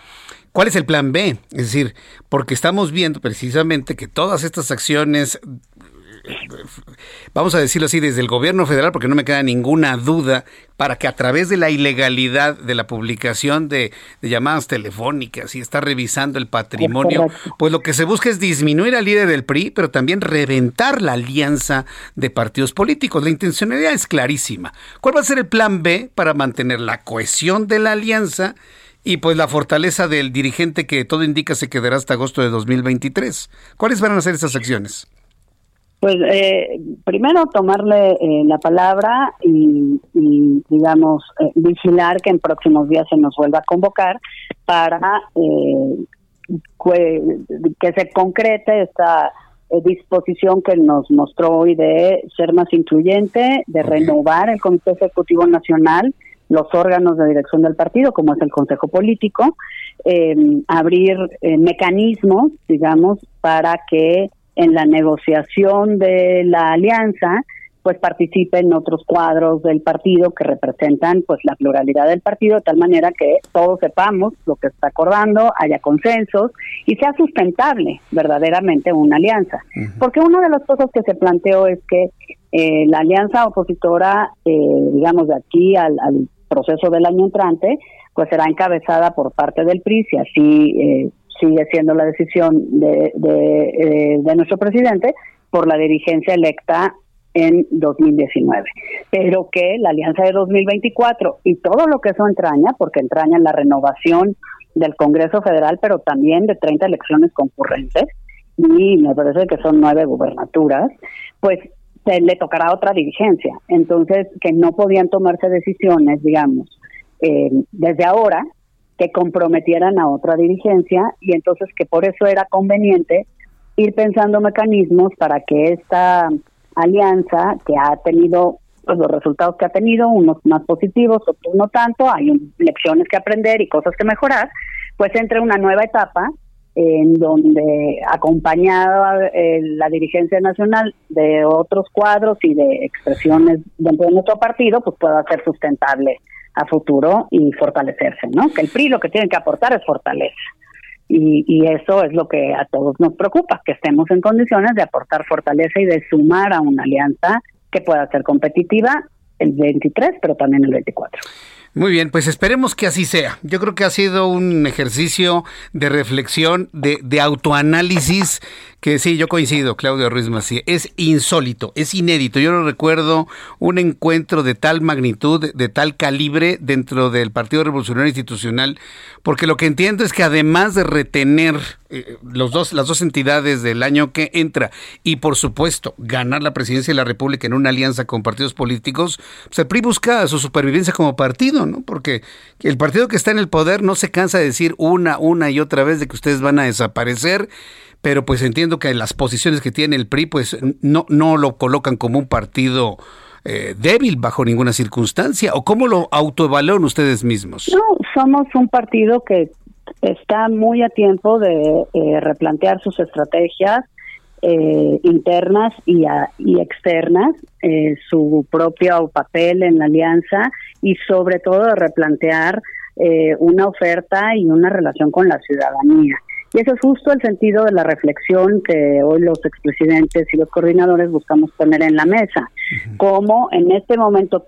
¿cuál es el plan B? Es decir, porque estamos viendo precisamente que todas estas acciones vamos a decirlo así, desde el gobierno federal, porque no me queda ninguna duda, para que a través de la ilegalidad de la publicación de, llamadas telefónicas y está revisando el patrimonio, pues lo que se busca es disminuir al líder del PRI, pero también reventar la alianza de partidos políticos. La intencionalidad es clarísima. ¿Cuál va a ser el plan B para mantener la cohesión de la alianza? y pues la fortaleza del dirigente que todo indica se quedará hasta agosto de 2023. ¿Cuáles van a ser esas acciones? Pues eh, primero tomarle eh, la palabra y, digamos, eh, vigilar que en próximos días se nos vuelva a convocar para que se concrete esta disposición que nos mostró hoy de ser más incluyente, de renovar el Comité Ejecutivo Nacional, los órganos de dirección del partido, como es el Consejo Político, abrir mecanismos, digamos, para que en la negociación de la alianza, pues participen otros cuadros del partido que representan pues la pluralidad del partido de tal manera que todos sepamos lo que está acordando, haya consensos y sea sustentable verdaderamente una alianza. Porque una de las cosas que se planteó es que eh, la alianza opositora, eh, digamos de aquí al, proceso del año entrante, pues será encabezada por parte del PRI, si así eh, sigue siendo la decisión de, eh, de, nuestro presidente por la dirigencia electa en 2019, pero que la alianza de 2024 y todo lo que eso entraña, porque entraña la renovación del Congreso Federal, pero también de 30 elecciones concurrentes, y me parece que son nueve gubernaturas, pues se le tocará otra dirigencia. Entonces, que no podían tomarse decisiones, digamos, eh, desde ahora, que comprometieran a otra dirigencia y entonces que por eso era conveniente ir pensando mecanismos para que esta alianza que ha tenido pues, los resultados que ha tenido, unos más positivos, otros no tanto, hay lecciones que aprender y cosas que mejorar, pues entre una nueva etapa en donde acompañada eh, la dirigencia nacional de otros cuadros y de expresiones dentro de nuestro partido, pues pueda ser sustentable a futuro y fortalecerse, ¿no? Que el PRI lo que tiene que aportar es fortaleza. Y, y, eso es lo que a todos nos preocupa, que estemos en condiciones de aportar fortaleza y de sumar a una alianza que pueda ser competitiva el 23, pero también el 24. Muy bien, pues esperemos que así sea. Yo creo que ha sido un ejercicio de reflexión, de, de autoanálisis que sí, yo coincido, Claudio Ruiz Macías, es insólito, es inédito. Yo no recuerdo un encuentro de tal magnitud, de tal calibre dentro del Partido Revolucionario Institucional, porque lo que entiendo es que además de retener eh, los dos, las dos entidades del año que entra y por supuesto ganar la presidencia de la República en una alianza con partidos políticos, pues PRI busca su supervivencia como partido, ¿no? Porque el partido que está en el poder no se cansa de decir una, una y otra vez de que ustedes van a desaparecer pero pues entiendo que las posiciones que tiene el PRI pues no, no lo colocan como un partido eh, débil bajo ninguna circunstancia o cómo lo autoevalúan ustedes mismos. No, somos un partido que está muy a tiempo de eh, replantear sus estrategias eh, internas y, y externas, su propio papel en la alianza y sobre todo de replantear una oferta y una relación con la ciudadanía. Y ese es justo el sentido de la reflexión que hoy los expresidentes y los coordinadores buscamos poner en la mesa. Como en este momento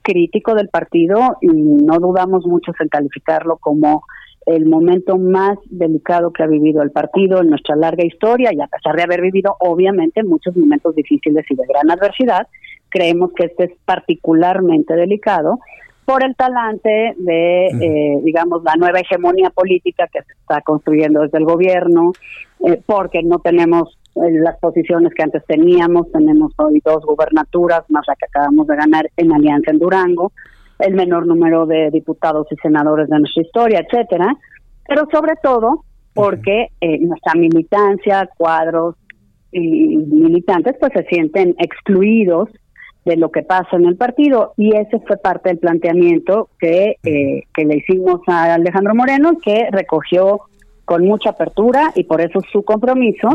crítico del partido, y no dudamos mucho en calificarlo como el momento más delicado que ha vivido el partido en nuestra larga historia y a pesar de haber vivido obviamente muchos momentos difíciles y de gran adversidad, creemos que este es particularmente delicado por el talante de, eh, digamos, la nueva hegemonía política que se está construyendo desde el gobierno, eh, porque no tenemos eh, las posiciones que antes teníamos, tenemos hoy dos gubernaturas, más la que acabamos de ganar en Alianza en Durango, el menor número de diputados y senadores de nuestra historia, etcétera, pero sobre todo porque nuestra militancia, cuadros y militantes, pues se sienten excluidos de lo que pasa en el partido y ese fue parte del planteamiento que, eh, que le hicimos a Alejandro Moreno que recogió con mucha apertura y por eso su compromiso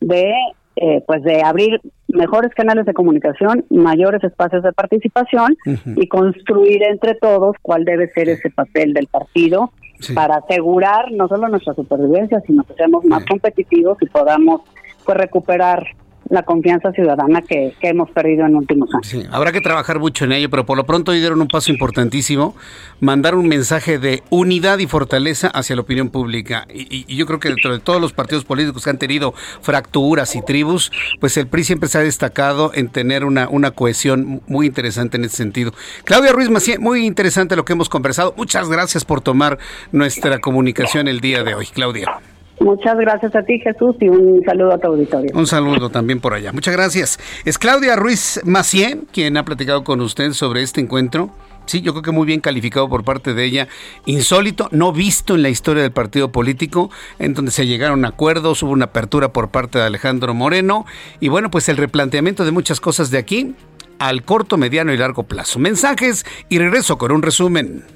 de eh, pues de abrir mejores canales de comunicación, mayores espacios de participación y construir entre todos cuál debe ser ese papel del partido para asegurar no solo nuestra supervivencia, sino que seamos más competitivos y podamos pues recuperar la confianza ciudadana que, hemos perdido en últimos años. Sí, habrá que trabajar mucho en ello, pero por lo pronto dieron un paso importantísimo, mandar un mensaje de unidad y fortaleza hacia la opinión pública. Y, yo creo que dentro de todos los partidos políticos que han tenido fracturas y tribus, pues el PRI siempre se ha destacado en tener una, una cohesión muy interesante en ese sentido. Claudia Ruiz Macié, muy interesante lo que hemos conversado. Muchas gracias por tomar nuestra comunicación el día de hoy, Claudia. Muchas gracias a ti, Jesús, y un saludo a tu auditorio. Un saludo también por allá. Muchas gracias. Es Claudia Ruiz Macié quien ha platicado con usted sobre este encuentro. Sí, yo creo que muy bien calificado por parte de ella. Insólito, no visto en la historia del partido político, en donde se llegaron a acuerdos, hubo una apertura por parte de Alejandro Moreno. Y bueno, pues el replanteamiento de muchas cosas de aquí al corto, mediano y largo plazo. Mensajes y regreso con un resumen.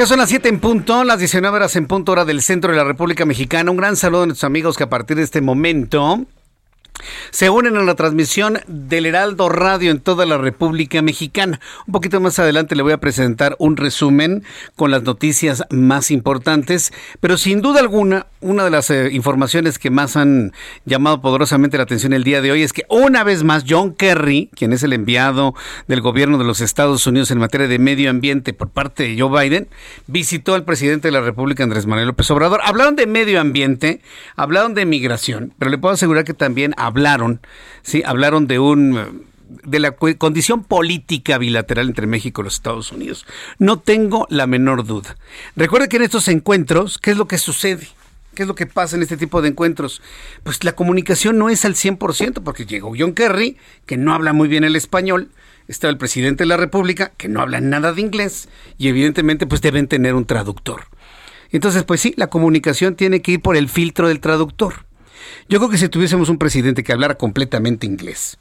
Ya son las 7 en punto, las 19 horas en punto hora del centro de la República Mexicana. Un gran saludo a nuestros amigos que a partir de este momento se unen a la transmisión del Heraldo Radio en toda la República Mexicana. Un poquito más adelante le voy a presentar un resumen con las noticias más importantes, pero sin duda alguna, una de las eh, informaciones que más han llamado poderosamente la atención el día de hoy es que una vez más John Kerry, quien es el enviado del gobierno de los Estados Unidos en materia de medio ambiente por parte de Joe Biden, visitó al presidente de la República, Andrés Manuel López Obrador. Hablaron de medio ambiente, hablaron de migración, pero le puedo asegurar que también hablaron, sí, hablaron de un de la condición política bilateral entre México y los Estados Unidos. No tengo la menor duda. Recuerde que en estos encuentros, ¿qué es lo que sucede? ¿Qué es lo que pasa en este tipo de encuentros? Pues la comunicación no es al 100%, porque llegó John Kerry, que no habla muy bien el español, está el presidente de la República, que no habla nada de inglés, y evidentemente pues deben tener un traductor. Entonces, pues sí, la comunicación tiene que ir por el filtro del traductor. Yo creo que si tuviésemos un presidente que hablara completamente inglés,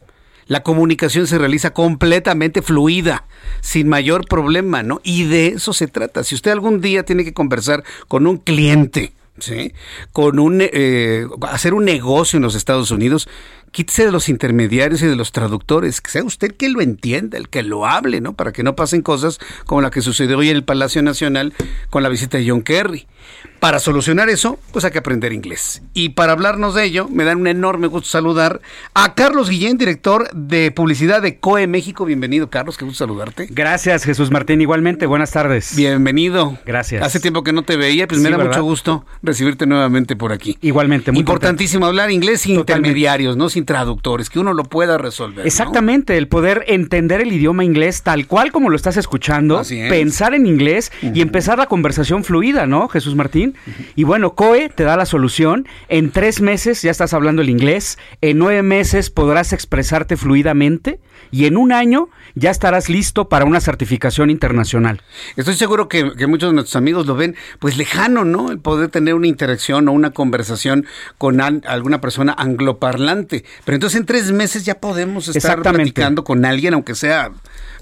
la comunicación se realiza completamente fluida, sin mayor problema, ¿no? Y de eso se trata. Si usted algún día tiene que conversar con un cliente, ¿sí? Con un, eh, hacer un negocio en los Estados Unidos, quítese de los intermediarios y de los traductores, que sea usted que lo entienda, el que lo hable, ¿no? Para que no pasen cosas como la que sucedió hoy en el Palacio Nacional con la visita de John Kerry. Para solucionar eso, pues hay que aprender inglés. Y para hablarnos de ello, me dan un enorme gusto saludar a Carlos Guillén, director de publicidad de COE México. Bienvenido, Carlos, qué gusto saludarte. Gracias, Jesús Martín. Igualmente, buenas tardes. Bienvenido. Gracias. Hace tiempo que no te veía, pues me da mucho gusto recibirte nuevamente por aquí. Igualmente, muy Importantísimo hablar inglés sin intermediarios, ¿no? Sin traductores, que uno lo pueda resolver. Exactamente, el poder entender el idioma inglés tal cual como lo estás escuchando, pensar en inglés y empezar la conversación fluida, ¿no, Jesús Martín? Y bueno, COE te da la solución. En tres meses ya estás hablando el inglés, en nueve meses podrás expresarte fluidamente y en un año ya estarás listo para una certificación internacional. Estoy seguro que, muchos de nuestros amigos lo ven pues lejano, ¿no? El poder tener una interacción o una conversación con alguna persona angloparlante. Pero entonces en tres meses ya podemos estar platicando con alguien, aunque sea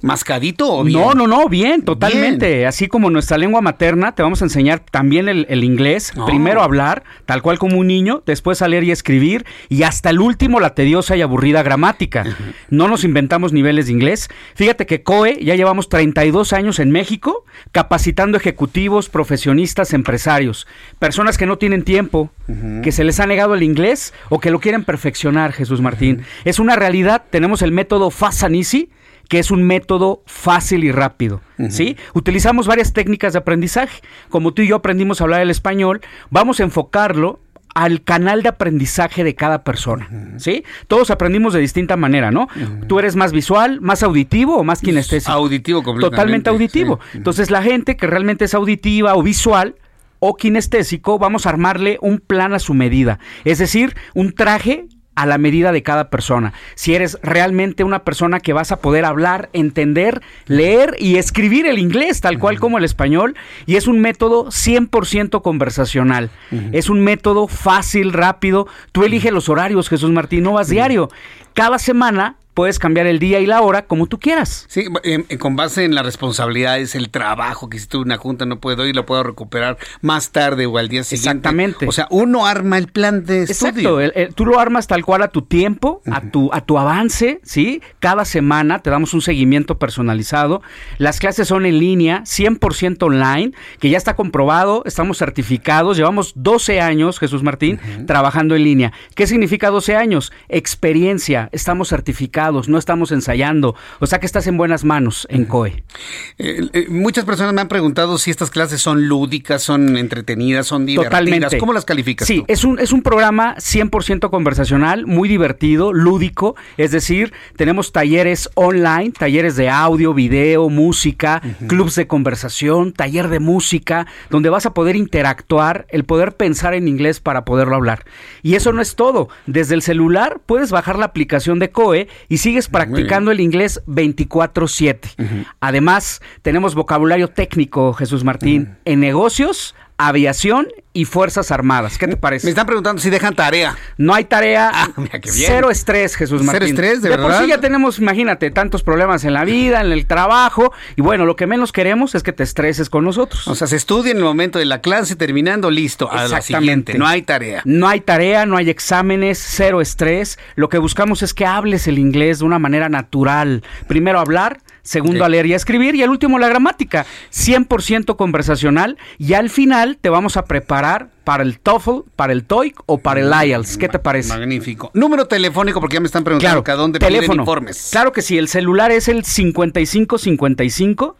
mascadito o bien? No, no, no, bien, totalmente. Así como nuestra lengua materna, te vamos a enseñar también el, inglés. Oh. Primero hablar, tal cual como un niño, después a leer y escribir, y hasta el último la tediosa y aburrida gramática. No nos inventamos niveles de inglés. Fíjate que COE ya llevamos 32 años en México capacitando ejecutivos, profesionistas, empresarios, personas que no tienen tiempo, que se les ha negado el inglés o que lo quieren perfeccionar, Jesús Martín. Es una realidad, tenemos el método Fast and Easy, que es un método fácil y rápido, ¿sí? Utilizamos varias técnicas de aprendizaje. Como tú y yo aprendimos a hablar el español, vamos a enfocarlo al canal de aprendizaje de cada persona, ¿sí? Todos aprendimos de distinta manera, ¿no? Tú eres más visual, más auditivo o más kinestésico. Auditivo completamente. Totalmente auditivo. Entonces, la gente que realmente es auditiva o visual o kinestésico, vamos a armarle un plan a su medida. Es decir, un traje a la medida de cada persona. Si eres realmente una persona que vas a poder hablar, entender, leer y escribir el inglés, tal cual como el español, y es un método 100% conversacional. Es un método fácil, rápido. Tú eliges los horarios, Jesús Martín, no vas diario. Cada semana puedes cambiar el día y la hora como tú quieras. Sí, em, em, con base en las responsabilidades, el trabajo, que si tuve una junta no puedo ir, lo puedo recuperar más tarde o al día siguiente. Exactamente. O sea, uno arma el plan de estudio. Exacto, tú lo armas tal cual a tu tiempo, a tu a tu avance, ¿sí? Cada semana te damos un seguimiento personalizado. Las clases son en línea, 100% online, que ya está comprobado, estamos certificados, llevamos 12 años, Jesús Martín, trabajando en línea. ¿Qué significa 12 años? Experiencia, estamos certificados no estamos ensayando. O sea que estás en buenas manos en COE. Eh, eh, muchas personas me han preguntado si estas clases son lúdicas, son entretenidas, son divertidas. Totalmente. ¿Cómo las calificas? Sí, Es, un, es un programa 100% conversacional, muy divertido, lúdico. Es decir, tenemos talleres online, talleres de audio, video, música, clubs de conversación, taller de música, donde vas a poder interactuar, el poder pensar en inglés para poderlo hablar. Y eso no es todo. Desde el celular puedes bajar la aplicación de COE y sigues practicando el inglés 24/7. Además, tenemos vocabulario técnico, Jesús Martín, en negocios, aviación y Fuerzas Armadas. ¿Qué te parece? Me están preguntando si dejan tarea. No hay tarea. Ah, Cero estrés, Jesús Martín. Cero estrés, de, de por sí ya tenemos, imagínate, tantos problemas en la vida, en el trabajo. Y bueno, lo que menos queremos es que te estreses con nosotros. O sea, se estudia en el momento de la clase, terminando, listo. A la siguiente. No hay tarea. No hay tarea, no hay exámenes, cero estrés. Lo que buscamos es que hables el inglés de una manera natural. Primero hablar segundo a leer y a escribir y el último la gramática, 100% conversacional y al final te vamos a preparar para el TOEFL, para el TOEIC o para el IELTS. ¿Qué te parece? Magnífico. Número telefónico porque ya me están preguntando claro, a dónde teléfono. informes. Claro que sí, el celular es el 5555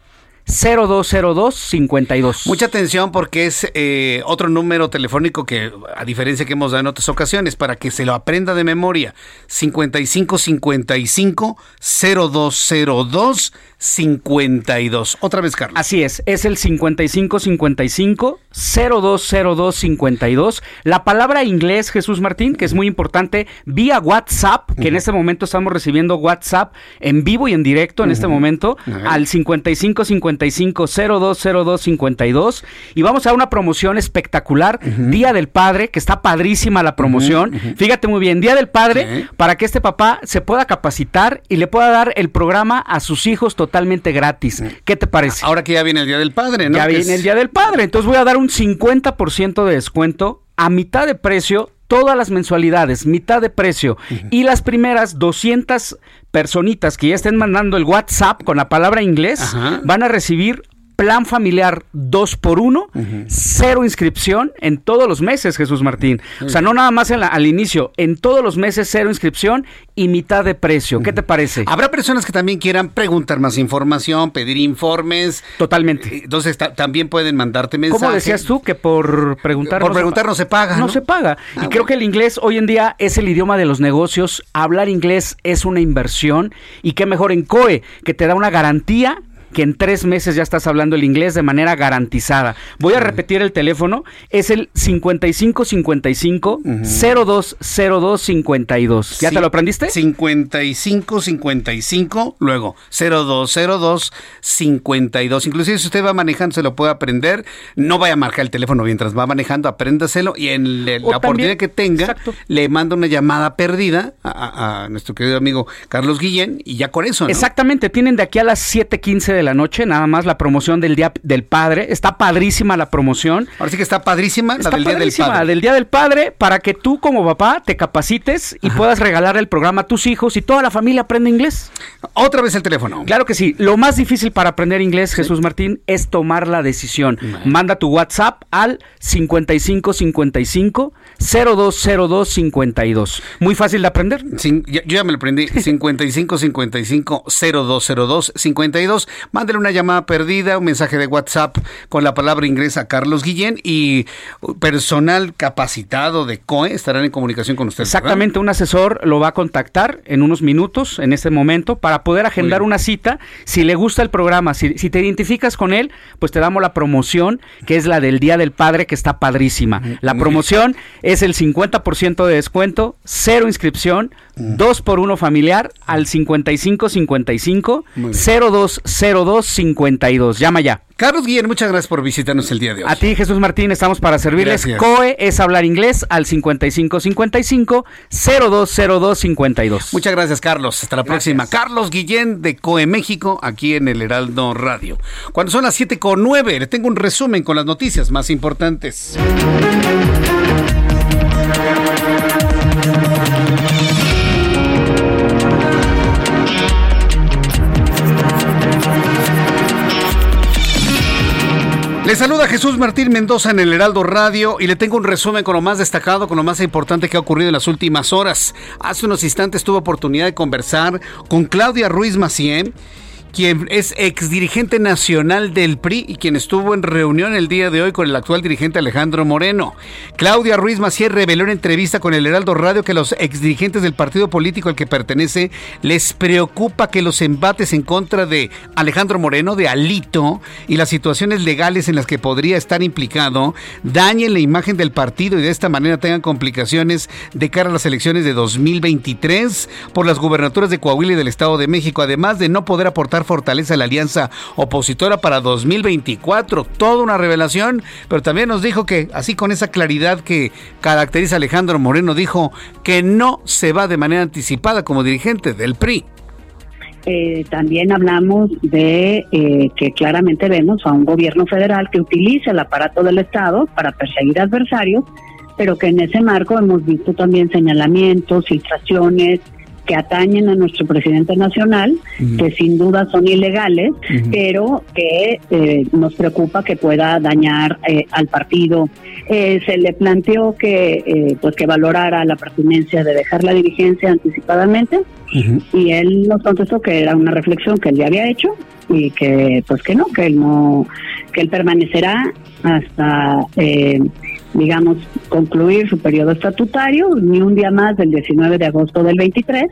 020252. Mucha atención porque es eh, otro número telefónico que, a diferencia que hemos dado en otras ocasiones, para que se lo aprenda de memoria. 5555 0202 52. Otra vez, Carlos. Así es, es el 5555 020252. La palabra inglés, Jesús Martín, que es muy importante, vía WhatsApp, que en este momento estamos recibiendo WhatsApp en vivo y en directo en este momento, al 5555 020252. Y vamos a una promoción espectacular, Día del Padre, que está padrísima la promoción. Fíjate muy bien, Día del Padre, para que este papá se pueda capacitar y le pueda dar el programa a sus hijos totalmente gratis. ¿Qué te parece? Ahora que ya viene el Día del Padre, ¿no? Ya viene el Día del Padre, entonces voy a dar un 50% de descuento a mitad de precio todas las mensualidades, mitad de precio. Y las primeras 200 personitas que ya estén mandando el WhatsApp con la palabra inglés van a recibir plan familiar 2 por 1 cero inscripción en todos los meses, Jesús Martín. O sea, no nada más al inicio, en todos los meses cero inscripción y mitad de precio. ¿Qué te parece? Habrá personas que también quieran preguntar más información, pedir informes. Totalmente. Eh, entonces también pueden mandarte mensajes. ¿Cómo decías tú que por preguntar por preguntar no se paga? No, se paga. y ah, creo que el inglés hoy en día es el idioma de los negocios. Hablar inglés es una inversión y qué mejor en COE que te da una garantía que en tres meses ya estás hablando el inglés de manera garantizada. Voy a repetir el teléfono, es el 5555 020252. ¿Ya te lo aprendiste? 5555, luego 020252. Inclusive si usted va manejando se lo puede aprender, no vaya a marcar el teléfono mientras va manejando, apréndaselo y en la oportunidad que tenga le manda una llamada perdida a, nuestro querido amigo Carlos Guillén y ya con eso. ¿no? Exactamente, tienen de aquí a las 7:15 de la noche, nada más la promoción del Día del Padre. Está padrísima la promoción. Ahora sí que está padrísima la del Día del Padre. del Día del Padre para que tú como papá te capacites y puedas regalar el programa a tus hijos y toda la familia aprenda inglés. Otra vez el teléfono. Claro que sí. Lo más difícil para aprender inglés, Jesús Martín, es tomar la decisión. Manda tu WhatsApp al 5555 020252. Muy fácil de aprender. yo, ya me lo aprendí. 5555 020252. Mándele una llamada perdida, un mensaje de WhatsApp con la palabra ingresa Carlos Guillén y personal capacitado de COE estarán en comunicación con usted. Exactamente, un asesor lo va a contactar en unos minutos, en este momento, para poder agendar una cita. Si le gusta el programa, si, si, te identificas con él, pues te damos la promoción, que es la del Día del Padre, que está padrísima. La promoción es el 50% de descuento, cero inscripción, dos por uno familiar al 5555 0202 52. Llama ya. Carlos Guillén, muchas gracias por visitarnos el día de hoy. A ti, Jesús Martín, estamos para servirles. Gracias. COE es hablar inglés al 5555 0202 52. Muchas gracias, Carlos. Hasta la próxima. Carlos Guillén de COE México, aquí en el Heraldo Radio. Cuando son las 7 con 9, le tengo un resumen con las noticias más importantes. Le saluda Jesús Martín Mendoza en el Heraldo Radio y le tengo un resumen con lo más destacado, con lo más importante que ha ocurrido en las últimas horas. Hace unos instantes tuve oportunidad de conversar con Claudia Ruiz Macié quien es exdirigente nacional del PRI y quien estuvo en reunión el día de hoy con el actual dirigente Alejandro Moreno. Claudia Ruiz Macié reveló en entrevista con el Heraldo Radio que los exdirigentes del partido político al que pertenece les preocupa que los embates en contra de Alejandro Moreno, de Alito, y las situaciones legales en las que podría estar implicado dañen la imagen del partido y de esta manera tengan complicaciones de cara a las elecciones de 2023 por las gubernaturas de Coahuila y del Estado de México, además de no poder aportar fortaleza a la alianza opositora para 2024. Toda una revelación, pero también nos dijo que, así con esa claridad que caracteriza Alejandro Moreno, dijo que no se va de manera anticipada como dirigente del PRI. Eh, también hablamos de eh, que claramente vemos a un gobierno federal que utiliza el aparato del Estado para perseguir adversarios, pero que en ese marco hemos visto también señalamientos, filtraciones, que atañen a nuestro presidente nacional, que sin duda son ilegales, pero que eh, nos preocupa que pueda dañar eh, al partido. Eh, se le planteó que pues que valorara la pertinencia de dejar la dirigencia anticipadamente y él nos contestó que era una reflexión que él ya había hecho y que pues que no, que él no, que él permanecerá hasta digamos, concluir su periodo estatutario, ni un día más del 19 de agosto del 23.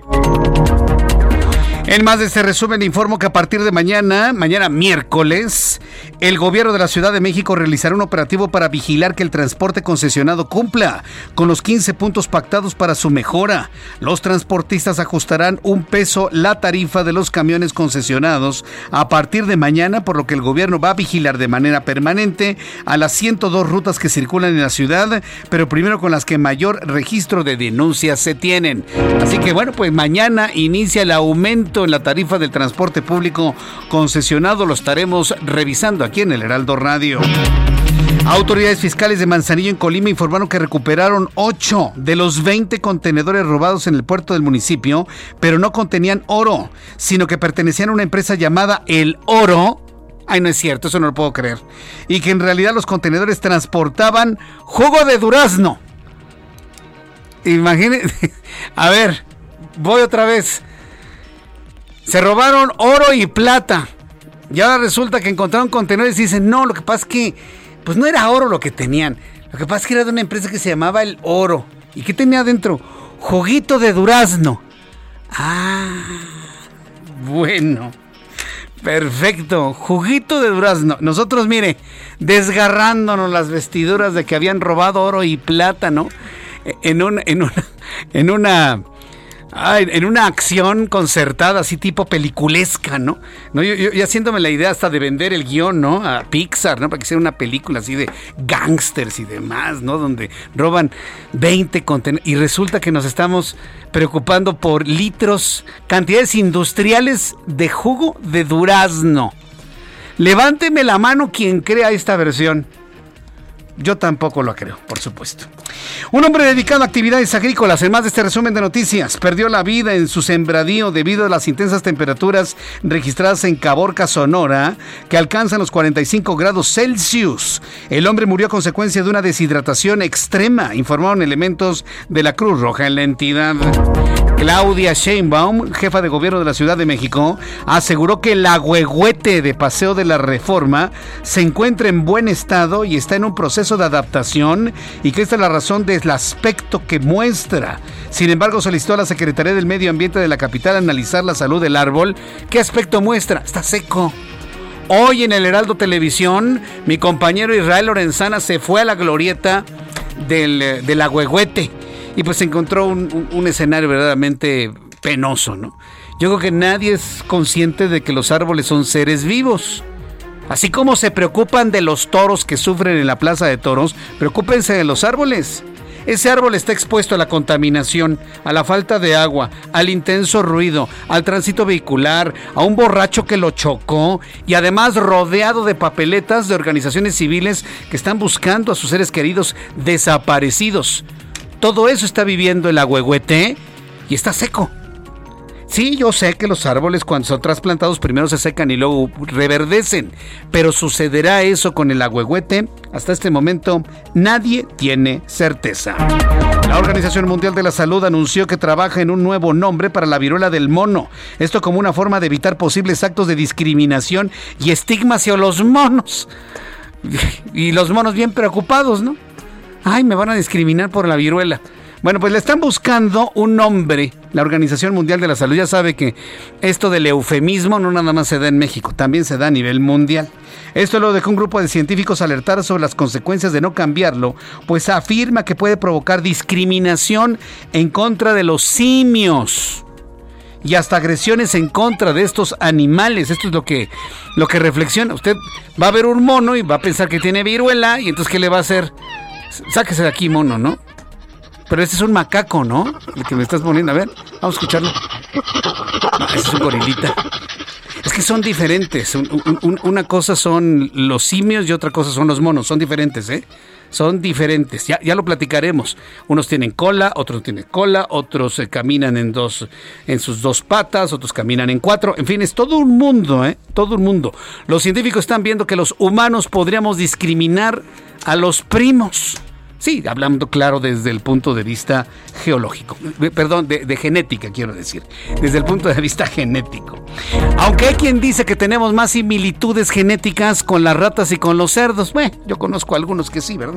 En más de este resumen informo que a partir de mañana, mañana miércoles, el gobierno de la Ciudad de México realizará un operativo para vigilar que el transporte concesionado cumpla con los 15 puntos pactados para su mejora. Los transportistas ajustarán un peso la tarifa de los camiones concesionados a partir de mañana, por lo que el gobierno va a vigilar de manera permanente a las 102 rutas que circulan en la ciudad, pero primero con las que mayor registro de denuncias se tienen. Así que bueno, pues mañana inicia el aumento en la tarifa del transporte público concesionado. Lo estaremos revisando aquí en el Heraldo Radio. Autoridades fiscales de Manzanillo en Colima informaron que recuperaron 8 de los 20 contenedores robados en el puerto del municipio, pero no contenían oro, sino que pertenecían a una empresa llamada El Oro. Ay, no es cierto, eso no lo puedo creer. Y que en realidad los contenedores transportaban jugo de durazno. Imagínense. A ver, voy otra vez. Se robaron oro y plata. Y ahora resulta que encontraron contenedores y dicen, no, lo que pasa es que, pues no era oro lo que tenían. Lo que pasa es que era de una empresa que se llamaba El Oro. ¿Y qué tenía adentro? Juguito de durazno. Ah, bueno. Perfecto, juguito de durazno. Nosotros, mire, desgarrándonos las vestiduras de que habían robado oro y plata, ¿no? En, un, en una, en una Ay, en una acción concertada, así tipo peliculesca, ¿no? no yo, yo, haciéndome la idea hasta de vender el guion, ¿no? A Pixar, ¿no? Para que sea una película así de gangsters y demás, ¿no? Donde roban 20 contenedores. Y resulta que nos estamos preocupando por litros, cantidades industriales de jugo de durazno. Levánteme la mano quien crea esta versión. Yo tampoco lo creo, por supuesto. Un hombre dedicado a actividades agrícolas, en más de este resumen de noticias, perdió la vida en su sembradío debido a las intensas temperaturas registradas en Caborca, Sonora, que alcanzan los 45 grados Celsius. El hombre murió a consecuencia de una deshidratación extrema, informaron elementos de la Cruz Roja en la entidad. Claudia Sheinbaum, jefa de gobierno de la Ciudad de México, aseguró que el agüehuete de Paseo de la Reforma se encuentra en buen estado y está en un proceso de adaptación y que esta es la razón del aspecto que muestra. Sin embargo, solicitó a la Secretaría del Medio Ambiente de la capital analizar la salud del árbol. ¿Qué aspecto muestra? Está seco. Hoy en el Heraldo Televisión, mi compañero Israel Lorenzana se fue a la glorieta del, del agüehuete y pues encontró un, escenario verdaderamente penoso, ¿no? Yo creo que nadie es consciente de que los árboles son seres vivos. Así como se preocupan de los toros que sufren en la plaza de toros, preocúpense de los árboles. Ese árbol está expuesto a la contaminación, a la falta de agua, al intenso ruido, al tránsito vehicular, a un borracho que lo chocó y además rodeado de papeletas de organizaciones civiles que están buscando a sus seres queridos desaparecidos. Todo eso está viviendo el agüehuete y está seco. Sí, yo sé que los árboles cuando son trasplantados primero se secan y luego reverdecen, pero sucederá eso con el agüehuete. Hasta este momento nadie tiene certeza. La Organización Mundial de la Salud anunció que trabaja en un nuevo nombre para la viruela del mono. Esto como una forma de evitar posibles actos de discriminación y estigma hacia los monos. Y los monos bien preocupados, ¿no? Ay, me van a discriminar por la viruela. Bueno, pues le están buscando un nombre. La Organización Mundial de la Salud ya sabe que esto del eufemismo no nada más se da en México, también se da a nivel mundial. Esto lo dejó un grupo de científicos alertar sobre las consecuencias de no cambiarlo, pues afirma que puede provocar discriminación en contra de los simios y hasta agresiones en contra de estos animales. Esto es lo que, lo que reflexiona. Usted va a ver un mono y va a pensar que tiene viruela y entonces ¿qué le va a hacer? Sáquese de aquí, mono, ¿no? Pero este es un macaco, ¿no? El que me estás poniendo. A ver, vamos a escucharlo. No, ese es un gorilita. Es que son diferentes. una cosa son los simios y otra cosa son los monos. Son diferentes, ¿eh? Son diferentes. Ya, ya lo platicaremos. Unos tienen cola, otros tienen cola, otros eh, caminan en dos, en sus dos patas, otros caminan en cuatro. En fin, es todo un mundo, ¿eh? Todo un mundo. Los científicos están viendo que los humanos podríamos discriminar a los primos. Sí, hablando claro desde el punto de vista geológico, eh, perdón, de, genética quiero decir, desde el punto de vista genético. Aunque hay quien dice que tenemos más similitudes genéticas con las ratas y con los cerdos, bueno, yo conozco algunos que sí, ¿verdad?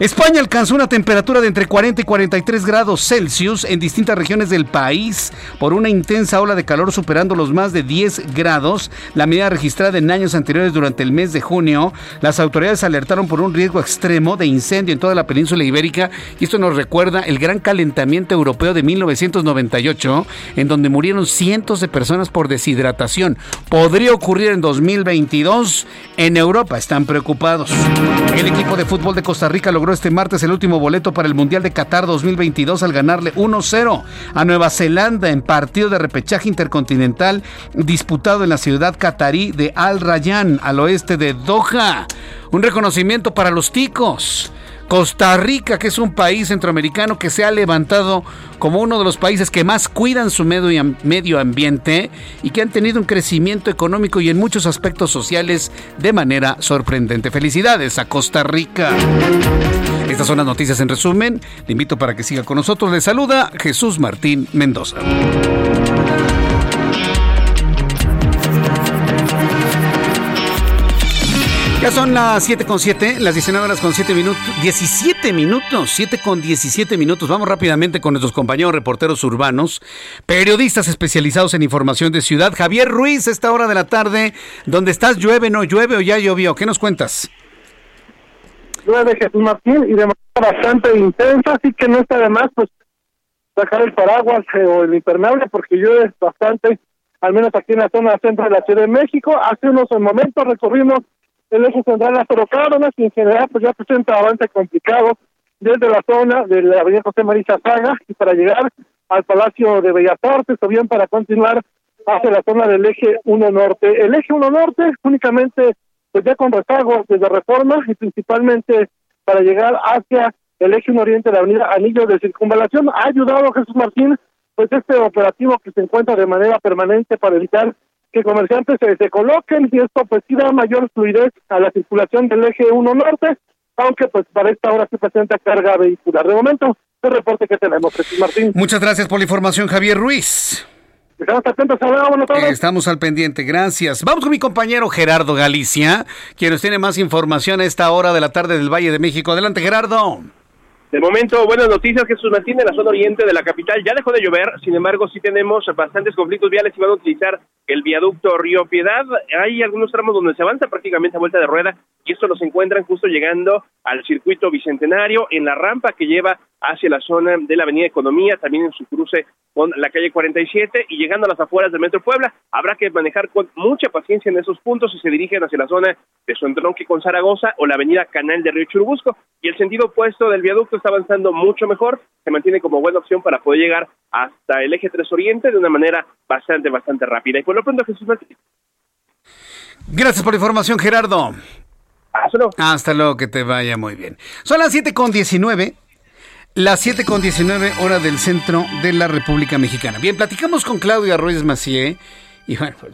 España alcanzó una temperatura de entre 40 y 43 grados Celsius en distintas regiones del país por una intensa ola de calor superando los más de 10 grados, la medida registrada en años anteriores durante el mes de junio. Las autoridades alertaron por un riesgo extremo de incendio en toda la península península ibérica y esto nos recuerda el gran calentamiento europeo de 1998 en donde murieron cientos de personas por deshidratación. Podría ocurrir en 2022 en Europa, están preocupados. El equipo de fútbol de Costa Rica logró este martes el último boleto para el Mundial de Qatar 2022 al ganarle 1-0 a Nueva Zelanda en partido de repechaje intercontinental disputado en la ciudad catarí de Al Rayyan al oeste de Doha. Un reconocimiento para los ticos. Costa Rica, que es un país centroamericano que se ha levantado como uno de los países que más cuidan su medio, ambiente y que han tenido un crecimiento económico y en muchos aspectos sociales de manera sorprendente. Felicidades a Costa Rica. Estas son las noticias en resumen. Le invito para que siga con nosotros. Le saluda Jesús Martín Mendoza. Son las 7 con 7, las 19 horas con 7 minutos, 17 minutos, 7 con 17 minutos. Vamos rápidamente con nuestros compañeros reporteros urbanos, periodistas especializados en información de ciudad. Javier Ruiz, esta hora de la tarde, ¿dónde estás? ¿Llueve, no llueve o ya llovió? ¿Qué nos cuentas? Llueve Jesús Martín y de manera bastante intensa, así que no está de más pues sacar el paraguas eh, o el impermeable porque llueve bastante, al menos aquí en la zona centro de la Ciudad de México. Hace unos momentos recorrimos el eje central las Cárdenas y en general pues ya presenta avance complicado desde la zona de la avenida José María Saga y para llegar al Palacio de Bellas Artes o bien para continuar hacia la zona del eje 1 Norte. El eje 1 Norte únicamente pues ya con rezagos desde Reforma y principalmente para llegar hacia el eje 1 Oriente de la avenida Anillo de Circunvalación ha ayudado Jesús Martín pues este operativo que se encuentra de manera permanente para evitar que comerciantes se, se coloquen y esto pues sí da mayor fluidez a la circulación del eje 1 norte aunque pues para esta hora se presenta carga vehicular. De momento, el reporte que tenemos, Jesús Martín. Muchas gracias por la información, Javier Ruiz. Estamos al pendiente, gracias. Vamos con mi compañero Gerardo Galicia, quien nos tiene más información a esta hora de la tarde del Valle de México. Adelante, Gerardo. De momento, buenas noticias, Jesús Martín, en la zona oriente de la capital ya dejó de llover, sin embargo, sí tenemos bastantes conflictos viales y van a utilizar el viaducto Río Piedad. Hay algunos tramos donde se avanza prácticamente a vuelta de rueda y esto los encuentran justo llegando al circuito bicentenario, en la rampa que lleva hacia la zona de la Avenida Economía, también en su cruce con la calle 47 y llegando a las afueras del Metro Puebla. Habrá que manejar con mucha paciencia en esos puntos si se dirigen hacia la zona de su entronque con Zaragoza o la Avenida Canal de Río Churubusco. Y el sentido opuesto del viaducto está avanzando mucho mejor, se mantiene como buena opción para poder llegar hasta el eje 3 Oriente de una manera bastante, bastante rápida. Lo pronto, Jesús Martín. Gracias por la información, Gerardo. Hasta luego. Hasta luego, que te vaya muy bien. Son las 7 con 19. Las 7 con 19 hora del centro de la República Mexicana. Bien, platicamos con Claudia Ruiz Macié. Y bueno, pues,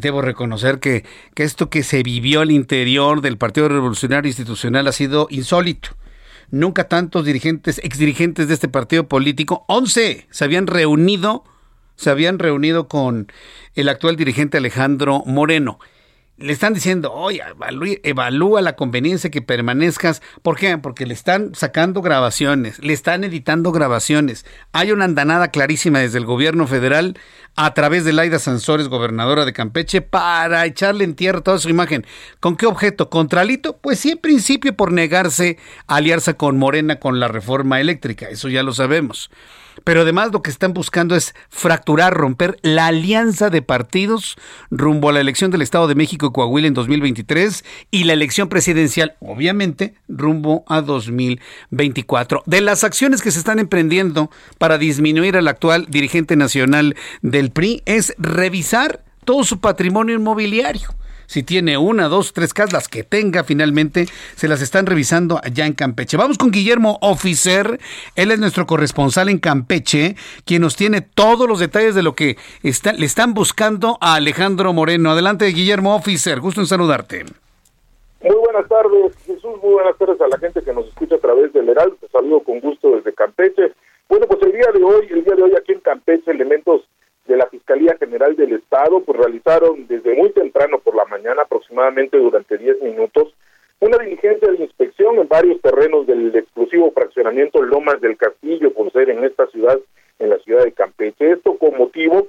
debo reconocer que, que esto que se vivió al interior del Partido Revolucionario Institucional ha sido insólito. Nunca tantos dirigentes, exdirigentes de este partido político, 11, se habían reunido, se habían reunido con el actual dirigente Alejandro Moreno le están diciendo, oye, evalúa, la conveniencia que permanezcas. ¿Por qué? Porque le están sacando grabaciones, le están editando grabaciones. Hay una andanada clarísima desde el gobierno federal a través de Laida Sansores, gobernadora de Campeche, para echarle en tierra toda su imagen. ¿Con qué objeto? ¿Contra Alito? Pues sí, en principio por negarse a aliarse con Morena con la reforma eléctrica. Eso ya lo sabemos. Pero además lo que están buscando es fracturar, romper la alianza de partidos rumbo a la elección del Estado de México y Coahuila en 2023 y la elección presidencial, obviamente, rumbo a 2024. De las acciones que se están emprendiendo para disminuir al actual dirigente nacional del PRI es revisar todo su patrimonio inmobiliario si tiene una, dos, tres casas, las que tenga finalmente, se las están revisando allá en Campeche. Vamos con Guillermo Officer, él es nuestro corresponsal en Campeche, quien nos tiene todos los detalles de lo que le están buscando a Alejandro Moreno. Adelante, Guillermo Officer, gusto en saludarte. Muy buenas tardes, Jesús, muy buenas tardes a la gente que nos escucha a través del Heraldo, te saludo con gusto desde Campeche. Bueno, pues el día de hoy, el día de hoy aquí en Campeche, elementos de la Fiscalía General del Estado, pues realizaron desde muy temprano por la mañana, aproximadamente durante 10 minutos, una diligencia de inspección en varios terrenos del exclusivo fraccionamiento Lomas del Castillo, por ser en esta ciudad, en la ciudad de Campeche. Esto con motivo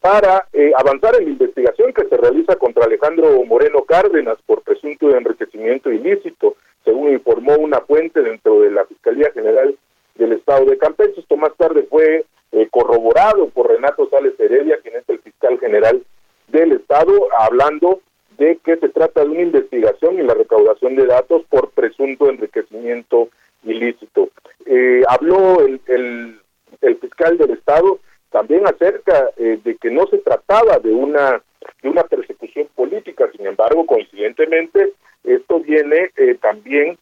para eh, avanzar en la investigación que se realiza contra Alejandro Moreno Cárdenas por presunto enriquecimiento ilícito, según informó una fuente dentro de la Fiscalía General del Estado de Campeche. Esto más tarde fue eh, corroborado por Renato Sales Heredia, quien es el fiscal general del Estado, hablando de que se trata de una investigación y la recaudación de datos por presunto enriquecimiento ilícito. Eh, habló el, el, fiscal del Estado también acerca eh, de que no se trataba de una de una persecución política, sin embargo, coincidentemente, esto viene también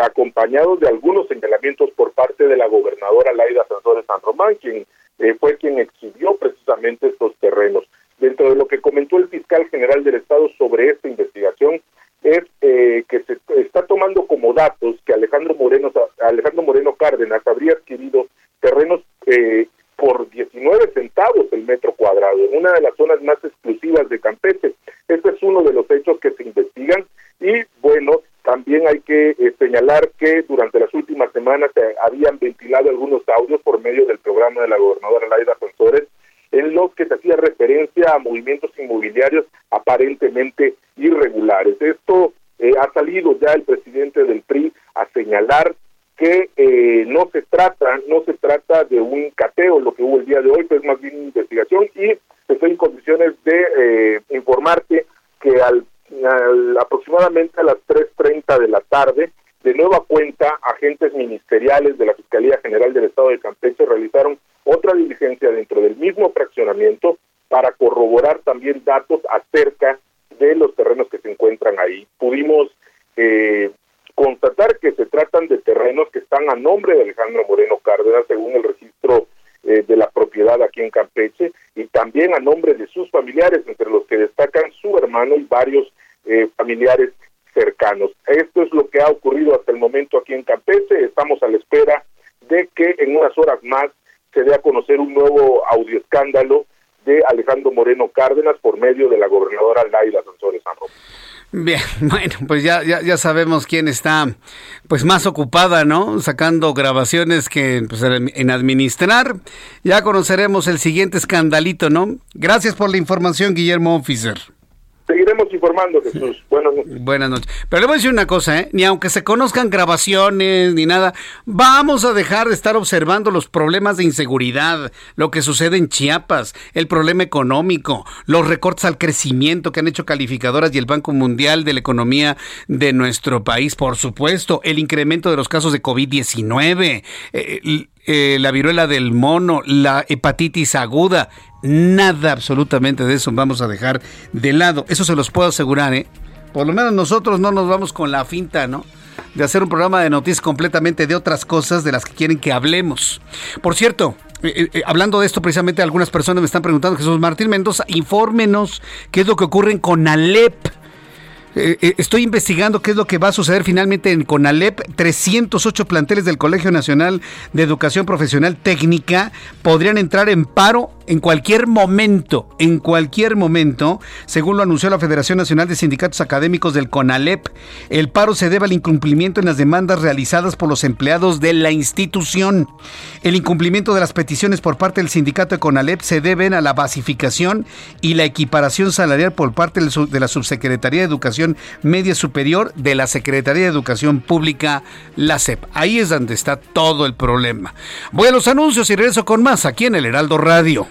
acompañado de algunos señalamientos por parte de la gobernadora Laida Sansores San Román, quien eh, fue quien exhibió precisamente estos terrenos. Dentro de lo que comentó el fiscal general del Estado sobre esta investigación, es eh, que se está tomando como datos que Alejandro Moreno, Alejandro Moreno Cárdenas habría adquirido terrenos eh, por 19 centavos el metro cuadrado, en una de las zonas más exclusivas de Campeche. Este es uno de los hechos que se investigan y bueno, también hay que eh, señalar que durante las últimas semanas se habían ventilado algunos audios por medio del programa de la gobernadora Laida Sensores en los que se hacía referencia a movimientos inmobiliarios aparentemente irregulares. Esto eh, ha salido ya el presidente del PRI a señalar que eh, no se trata no se trata de un cateo lo que hubo el día de hoy, que es más bien una investigación y estoy en condiciones de informarte que al aproximadamente a las 3.30 de la tarde, de nueva cuenta, agentes ministeriales de la Fiscalía General del Estado de Campeche realizaron otra diligencia dentro del mismo fraccionamiento para corroborar también datos acerca de los terrenos que se encuentran ahí. Pudimos eh, constatar que se tratan de están a nombre de Alejandro Moreno Cárdenas, según el registro eh, de la propiedad aquí en Campeche, y también a nombre de sus familiares, entre los que destacan su hermano y varios eh, familiares cercanos. Esto es lo que ha ocurrido hasta el momento aquí en Campeche. Estamos a la espera de que en unas horas más se dé a conocer un nuevo escándalo de Alejandro Moreno Cárdenas por medio de la gobernadora Laila Sansores San Bien, bueno, pues ya, ya, ya sabemos quién está pues más ocupada, ¿no? Sacando grabaciones que pues, en administrar. Ya conoceremos el siguiente escandalito, ¿no? Gracias por la información, Guillermo Officer. Seguiremos informando, Jesús. Buenas noches. Buenas noches. Pero le voy a decir una cosa, ¿eh? Ni aunque se conozcan grabaciones ni nada, vamos a dejar de estar observando los problemas de inseguridad, lo que sucede en Chiapas, el problema económico, los recortes al crecimiento que han hecho calificadoras y el Banco Mundial de la Economía de nuestro país, por supuesto, el incremento de los casos de COVID-19, eh, eh, la viruela del mono, la hepatitis aguda, nada absolutamente de eso vamos a dejar de lado. Eso se los puedo asegurar, ¿eh? Por lo menos nosotros no nos vamos con la finta, ¿no? De hacer un programa de noticias completamente de otras cosas de las que quieren que hablemos. Por cierto, eh, eh, hablando de esto, precisamente algunas personas me están preguntando, Jesús Martín Mendoza, infórmenos qué es lo que ocurre en Conalep. Eh, eh, estoy investigando qué es lo que va a suceder finalmente en CONALEP. 308 planteles del Colegio Nacional de Educación Profesional Técnica podrían entrar en paro en cualquier momento, en cualquier momento, según lo anunció la Federación Nacional de Sindicatos Académicos del CONALEP. El paro se debe al incumplimiento en las demandas realizadas por los empleados de la institución. El incumplimiento de las peticiones por parte del sindicato de CONALEP se deben a la basificación y la equiparación salarial por parte de la Subsecretaría de Educación Media Superior de la Secretaría de Educación Pública, la SEP. Ahí es donde está todo el problema. Voy a los anuncios y regreso con más aquí en el Heraldo Radio.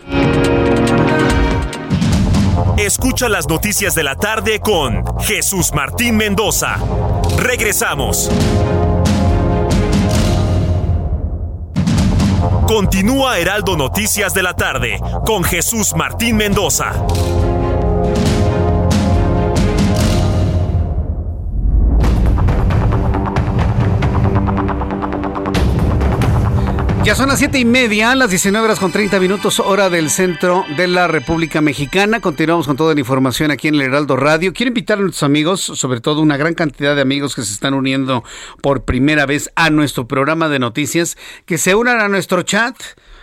Escucha las noticias de la tarde con Jesús Martín Mendoza. Regresamos. Continúa Heraldo Noticias de la tarde con Jesús Martín Mendoza. Ya son las siete y media, las 19 horas con 30 minutos, hora del centro de la República Mexicana. Continuamos con toda la información aquí en el Heraldo Radio. Quiero invitar a nuestros amigos, sobre todo una gran cantidad de amigos que se están uniendo por primera vez a nuestro programa de noticias, que se unan a nuestro chat.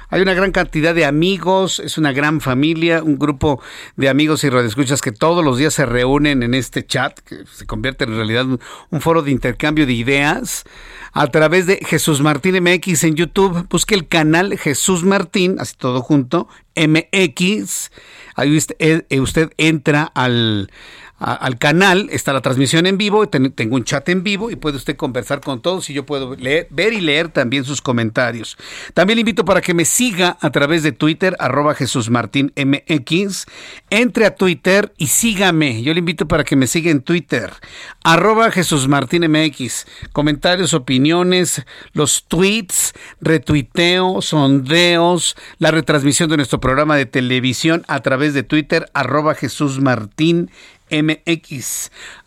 Hay una gran cantidad de amigos, es una gran familia, un grupo de amigos y radioescuchas que todos los días se reúnen en este chat, que se convierte en realidad un foro de intercambio de ideas a través de Jesús Martín MX en YouTube. Busque el canal Jesús Martín, así todo junto, MX. Ahí usted, eh, usted entra al, al canal, está la transmisión en vivo, tengo un chat en vivo y puede usted conversar con todos y yo puedo ver y leer también sus comentarios. También le invito para que me siga a través de Twitter, arroba Jesús Martín MX. Entre a Twitter y sígame. Yo le invito para que me siga en Twitter, arroba Jesús Martín MX. Comentarios, opiniones, los tweets, retuiteo, sondeos, la retransmisión de nuestro programa de televisión a través de Twitter, arroba Jesús Martín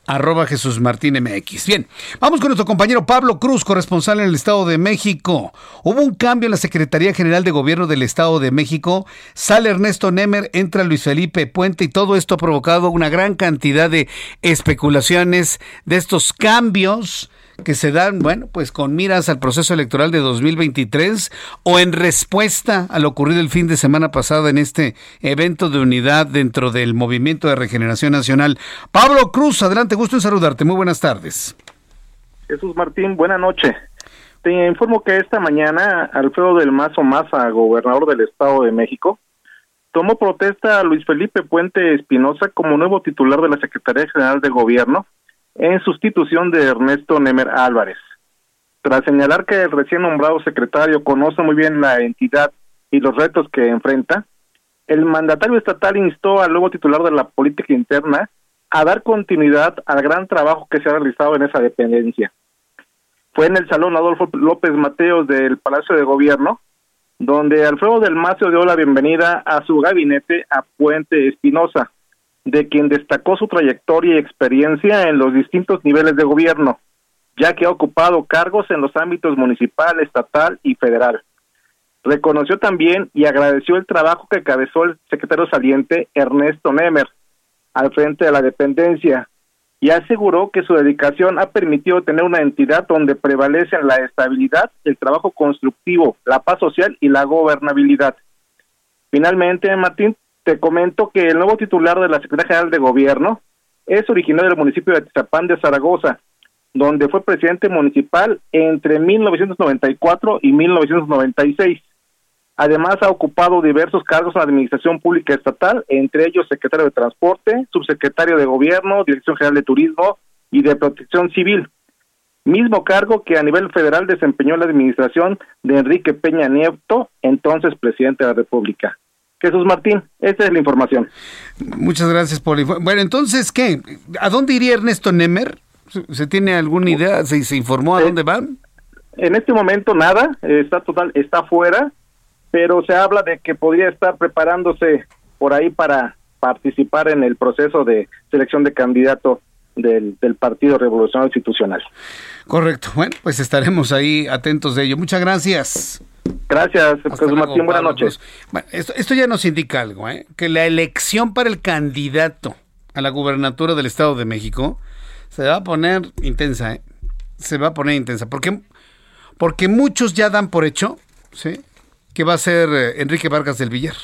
arroba Jesús Martín MX. Bien, vamos con nuestro compañero Pablo Cruz, corresponsal en el Estado de México. Hubo un cambio en la Secretaría General de Gobierno del Estado de México. Sale Ernesto Nemer, entra Luis Felipe Puente y todo esto ha provocado una gran cantidad de especulaciones de estos cambios que se dan, bueno, pues con miras al proceso electoral de 2023 o en respuesta a lo ocurrido el fin de semana pasado en este evento de unidad dentro del Movimiento de Regeneración Nacional. Pablo Cruz, adelante, gusto en saludarte. Muy buenas tardes. Jesús Martín, buena noche. Te informo que esta mañana Alfredo del Mazo Maza, gobernador del Estado de México, tomó protesta a Luis Felipe Puente Espinosa como nuevo titular de la Secretaría General de Gobierno en sustitución de Ernesto Nemer Álvarez. Tras señalar que el recién nombrado secretario conoce muy bien la entidad y los retos que enfrenta, el mandatario estatal instó al nuevo titular de la política interna a dar continuidad al gran trabajo que se ha realizado en esa dependencia. Fue en el Salón Adolfo López Mateos del Palacio de Gobierno, donde Alfredo del Macio dio la bienvenida a su gabinete a Puente Espinosa, de quien destacó su trayectoria y experiencia en los distintos niveles de gobierno, ya que ha ocupado cargos en los ámbitos municipal, estatal y federal. Reconoció también y agradeció el trabajo que cabezó el secretario saliente Ernesto Nemer al frente de la dependencia, y aseguró que su dedicación ha permitido tener una entidad donde prevalecen la estabilidad, el trabajo constructivo, la paz social y la gobernabilidad. Finalmente, Martín, te comento que el nuevo titular de la Secretaría General de Gobierno es originario del municipio de Atizapán de Zaragoza, donde fue presidente municipal entre 1994 y 1996. Además, ha ocupado diversos cargos en la Administración Pública Estatal, entre ellos secretario de Transporte, subsecretario de Gobierno, Dirección General de Turismo y de Protección Civil. Mismo cargo que a nivel federal desempeñó la administración de Enrique Peña Nieto, entonces presidente de la República. Jesús Martín, esta es la información. Muchas gracias por Bueno, entonces, ¿qué? ¿A dónde iría Ernesto Nemer? ¿Se tiene alguna idea? ¿Se, se informó a dónde van? En este momento nada, está total, está fuera pero se habla de que podría estar preparándose por ahí para participar en el proceso de selección de candidato del, Partido Revolucionario Institucional. Correcto. Bueno, pues estaremos ahí atentos de ello. Muchas gracias. Gracias, Martín. Buenas noches. esto, esto, ya nos indica algo, ¿eh? que la elección para el candidato a la gubernatura del Estado de México se va a poner intensa, ¿eh? Se va a poner intensa. Porque, porque muchos ya dan por hecho, ¿sí? que va a ser eh, Enrique Vargas del Villar.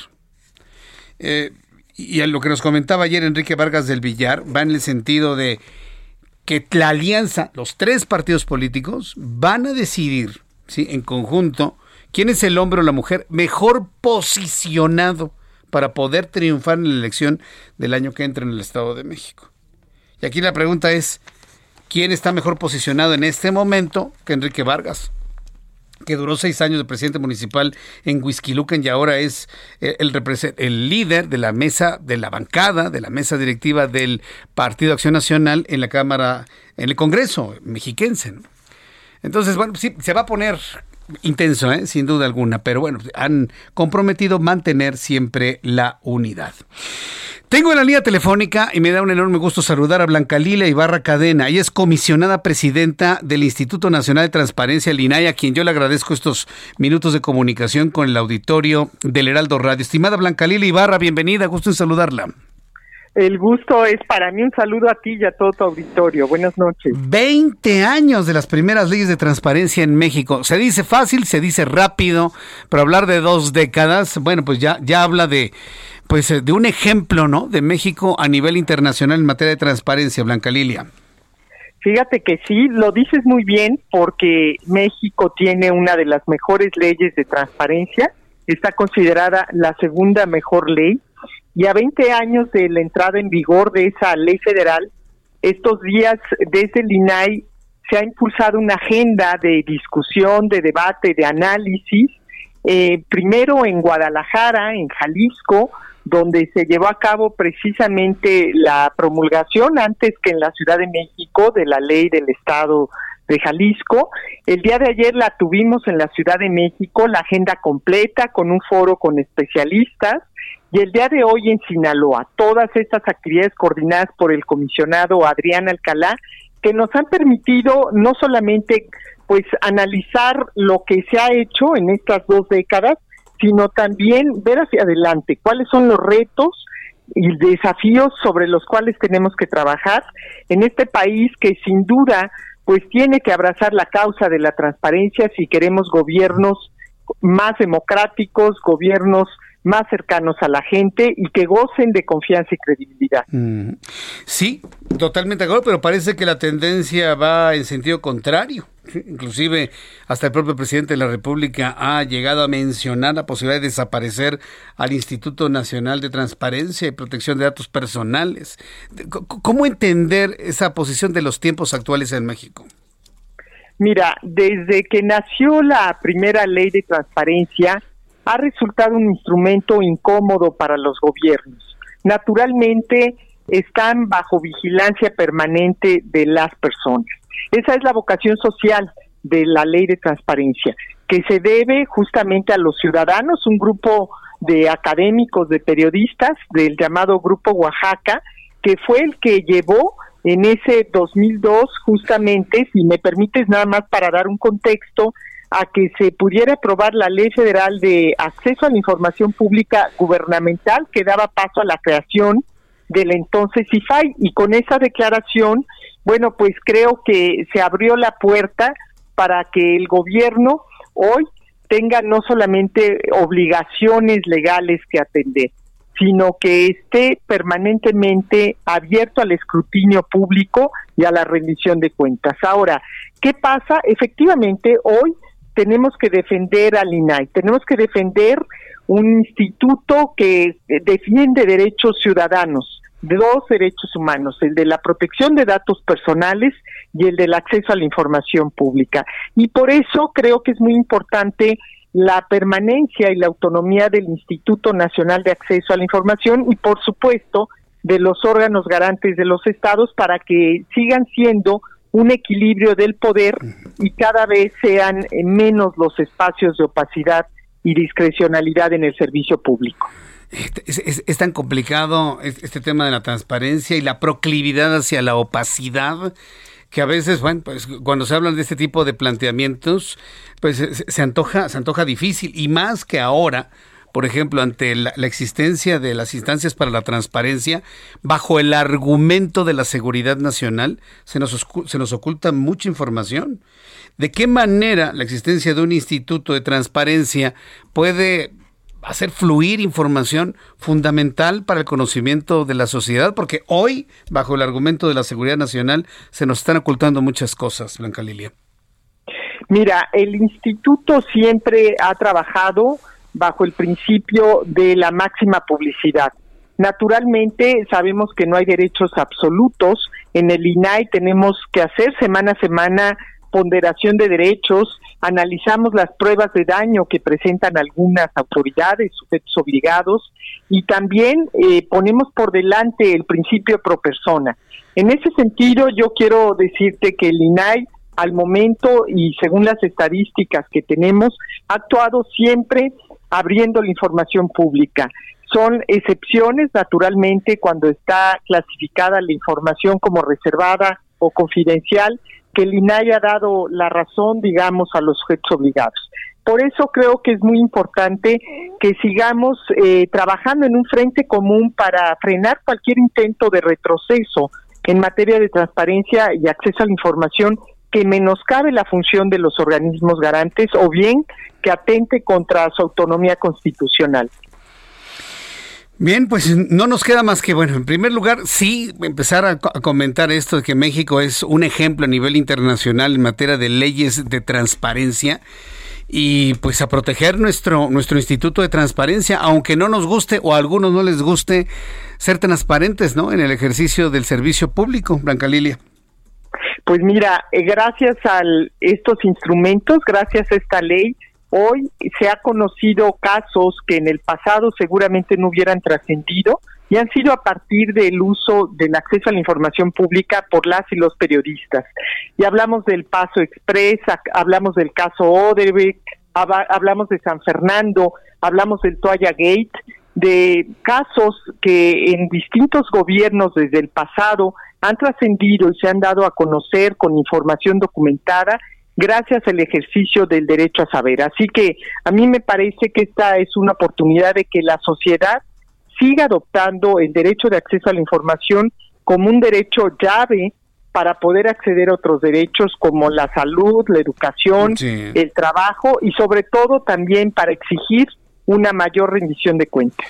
Eh, y a lo que nos comentaba ayer Enrique Vargas del Villar va en el sentido de que la alianza, los tres partidos políticos, van a decidir ¿sí? en conjunto quién es el hombre o la mujer mejor posicionado para poder triunfar en la elección del año que entra en el Estado de México. Y aquí la pregunta es, ¿quién está mejor posicionado en este momento que Enrique Vargas? que duró seis años de presidente municipal en Huizquilucan y ahora es eh, el, líder de la mesa, de la bancada, de la mesa directiva del Partido Acción Nacional en la Cámara, en el Congreso mexiquense. Entonces, bueno, sí, se va a poner intenso, ¿eh? sin duda alguna, pero bueno, han comprometido mantener siempre la unidad. Tengo en la línea telefónica y me da un enorme gusto saludar a Blanca Lila Ibarra Cadena. Ella es comisionada presidenta del Instituto Nacional de Transparencia, el INAI, a quien yo le agradezco estos minutos de comunicación con el auditorio del Heraldo Radio. Estimada Blanca Lila Ibarra, bienvenida, gusto en saludarla. El gusto es para mí un saludo a ti y a todo tu auditorio. Buenas noches. 20 años de las primeras leyes de transparencia en México. Se dice fácil, se dice rápido, pero hablar de dos décadas, bueno, pues ya, ya habla de, pues, eh, de un ejemplo, ¿no? De México a nivel internacional en materia de transparencia, Blanca Lilia. Fíjate que sí, lo dices muy bien porque México tiene una de las mejores leyes de transparencia, está considerada la segunda mejor ley y a 20 años de la entrada en vigor de esa ley federal, estos días desde el INAI se ha impulsado una agenda de discusión, de debate, de análisis, eh, primero en Guadalajara, en Jalisco, donde se llevó a cabo precisamente la promulgación antes que en la Ciudad de México de la ley del Estado de Jalisco. El día de ayer la tuvimos en la Ciudad de México, la agenda completa con un foro con especialistas y el día de hoy en Sinaloa, todas estas actividades coordinadas por el comisionado Adrián Alcalá, que nos han permitido no solamente pues analizar lo que se ha hecho en estas dos décadas, sino también ver hacia adelante cuáles son los retos y desafíos sobre los cuales tenemos que trabajar en este país que sin duda pues tiene que abrazar la causa de la transparencia si queremos gobiernos más democráticos, gobiernos más cercanos a la gente y que gocen de confianza y credibilidad. Mm. Sí, totalmente de acuerdo, pero parece que la tendencia va en sentido contrario. Inclusive hasta el propio presidente de la República ha llegado a mencionar la posibilidad de desaparecer al Instituto Nacional de Transparencia y Protección de Datos Personales. ¿Cómo entender esa posición de los tiempos actuales en México? Mira, desde que nació la primera ley de transparencia, ha resultado un instrumento incómodo para los gobiernos. Naturalmente, están bajo vigilancia permanente de las personas. Esa es la vocación social de la ley de transparencia, que se debe justamente a los ciudadanos, un grupo de académicos, de periodistas del llamado Grupo Oaxaca, que fue el que llevó en ese 2002 justamente, si me permites nada más para dar un contexto, a que se pudiera aprobar la Ley Federal de Acceso a la Información Pública Gubernamental que daba paso a la creación del entonces IFAI. Y con esa declaración, bueno, pues creo que se abrió la puerta para que el gobierno hoy tenga no solamente obligaciones legales que atender, sino que esté permanentemente abierto al escrutinio público y a la rendición de cuentas. Ahora, ¿qué pasa? Efectivamente, hoy tenemos que defender al INAI, tenemos que defender un instituto que defiende derechos ciudadanos, dos derechos humanos, el de la protección de datos personales y el del acceso a la información pública. Y por eso creo que es muy importante la permanencia y la autonomía del Instituto Nacional de Acceso a la Información y, por supuesto, de los órganos garantes de los estados para que sigan siendo un equilibrio del poder y cada vez sean menos los espacios de opacidad y discrecionalidad en el servicio público. Es, tan complicado este tema de la transparencia y la proclividad hacia la opacidad que a veces, bueno, pues cuando se hablan de este tipo de planteamientos, pues se, antoja, se antoja difícil y más que ahora, por ejemplo, ante la, existencia de las instancias para la transparencia, bajo el argumento de la seguridad nacional, se nos, se nos oculta mucha información. ¿De qué manera la existencia de un instituto de transparencia puede hacer fluir información fundamental para el conocimiento de la sociedad, porque hoy, bajo el argumento de la seguridad nacional, se nos están ocultando muchas cosas, Blanca Lilia. Mira, el instituto siempre ha trabajado bajo el principio de la máxima publicidad. Naturalmente, sabemos que no hay derechos absolutos. En el INAI tenemos que hacer semana a semana ponderación de derechos, analizamos las pruebas de daño que presentan algunas autoridades, sujetos obligados, y también eh, ponemos por delante el principio pro persona. En ese sentido, yo quiero decirte que el INAI, al momento y según las estadísticas que tenemos, ha actuado siempre abriendo la información pública. Son excepciones, naturalmente, cuando está clasificada la información como reservada o confidencial, que el INAI ha dado la razón, digamos, a los sujetos obligados. Por eso creo que es muy importante que sigamos eh, trabajando en un frente común para frenar cualquier intento de retroceso en materia de transparencia y acceso a la información que menoscabe la función de los organismos garantes o bien que atente contra su autonomía constitucional. Bien, pues no nos queda más que, bueno, en primer lugar, sí empezar a, comentar esto de que México es un ejemplo a nivel internacional en materia de leyes de transparencia y pues a proteger nuestro, nuestro instituto de transparencia, aunque no nos guste o a algunos no les guste ser transparentes, ¿no? En el ejercicio del servicio público, Blanca Lilia. Pues mira, eh, gracias a estos instrumentos, gracias a esta ley, Hoy se ha conocido casos que en el pasado seguramente no hubieran trascendido y han sido a partir del uso del acceso a la información pública por las y los periodistas. Y hablamos del Paso Express, hablamos del caso Odebrecht, hablamos de San Fernando, hablamos del Toalla Gate, de casos que en distintos gobiernos desde el pasado han trascendido y se han dado a conocer con información documentada gracias al ejercicio del derecho a saber. Así que a mí me parece que esta es una oportunidad de que la sociedad siga adoptando el derecho de acceso a la información como un derecho llave para poder acceder a otros derechos como la salud, la educación, el trabajo y sobre todo también para exigir una mayor rendición de cuentas.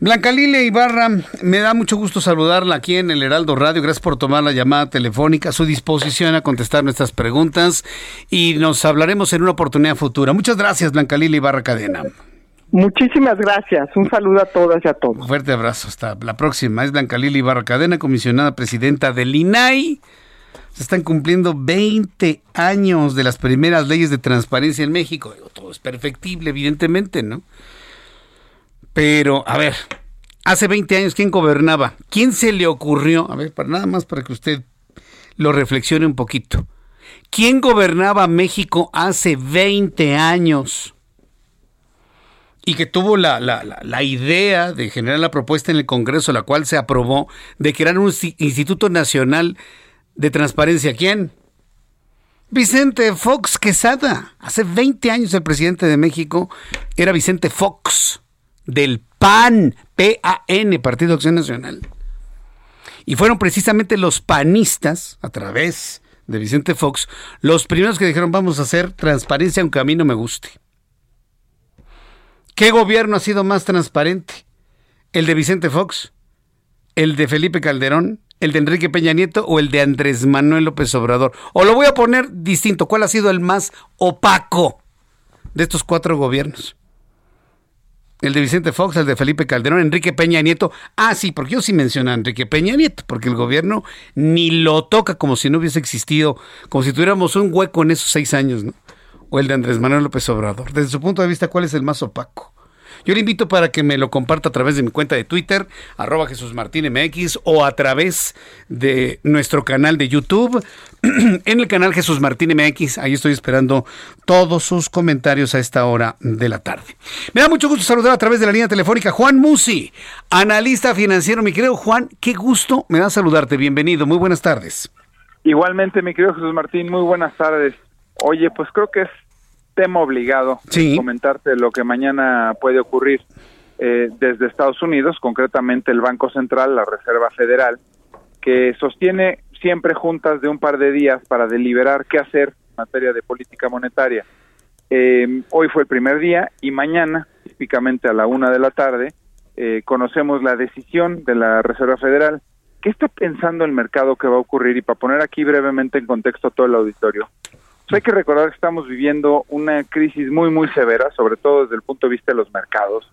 Blanca Lilia Ibarra, me da mucho gusto saludarla aquí en el Heraldo Radio. Gracias por tomar la llamada telefónica, a su disposición a contestar nuestras preguntas y nos hablaremos en una oportunidad futura. Muchas gracias, Blanca Lilia Ibarra Cadena. Muchísimas gracias. Un saludo a todas y a todos. Un fuerte abrazo. Hasta la próxima. Es Blanca Lilia Ibarra Cadena, comisionada presidenta del INAI. Están cumpliendo 20 años de las primeras leyes de transparencia en México. Todo es perfectible, evidentemente, ¿no? Pero, a ver, hace 20 años, ¿quién gobernaba? ¿Quién se le ocurrió? A ver, para nada más para que usted lo reflexione un poquito. ¿Quién gobernaba México hace 20 años? Y que tuvo la, la, la, idea de generar la propuesta en el Congreso, la cual se aprobó, de crear un Instituto Nacional de transparencia. ¿Quién? Vicente Fox Quesada. Hace 20 años el presidente de México era Vicente Fox, del PAN, P-A-N, Partido Acción Nacional. Y fueron precisamente los panistas, a través de Vicente Fox, los primeros que dijeron vamos a hacer transparencia aunque a mí no me guste. ¿Qué gobierno ha sido más transparente? ¿El de Vicente Fox? ¿El de Felipe Calderón? ¿El de Enrique Peña Nieto o el de Andrés Manuel López Obrador? O lo voy a poner distinto. ¿Cuál ha sido el más opaco de estos cuatro gobiernos? El de Vicente Fox, el de Felipe Calderón, Enrique Peña Nieto. Ah, sí, porque yo sí menciono a Enrique Peña Nieto, porque el gobierno ni lo toca como si no hubiese existido, como si tuviéramos un hueco en esos seis años, ¿no? O el de Andrés Manuel López Obrador. Desde su punto de vista, ¿cuál es el más opaco? Yo le invito para que me lo comparta a través de mi cuenta de Twitter, arroba Jesús Martín MX, o a través de nuestro canal de YouTube, en el canal Jesús Martín MX. Ahí estoy esperando todos sus comentarios a esta hora de la tarde. Me da mucho gusto saludar a través de la línea telefónica Juan Musi, analista financiero. Mi querido Juan, qué gusto me da saludarte. Bienvenido, muy buenas tardes. Igualmente, mi querido Jesús Martín, muy buenas tardes. Oye, pues creo que es tema obligado comentarte lo que mañana puede ocurrir eh, desde Estados Unidos, concretamente el Banco Central, la Reserva Federal, que sostiene siempre juntas de un par de días para deliberar qué hacer en materia de política monetaria. Eh, hoy fue el primer día y mañana, típicamente a la una de la tarde, eh, conocemos la decisión de la Reserva Federal. ¿Qué está pensando el mercado que va a ocurrir? Y para poner aquí brevemente en contexto a todo el auditorio, hay que recordar que estamos viviendo una crisis muy, muy severa, sobre todo desde el punto de vista de los mercados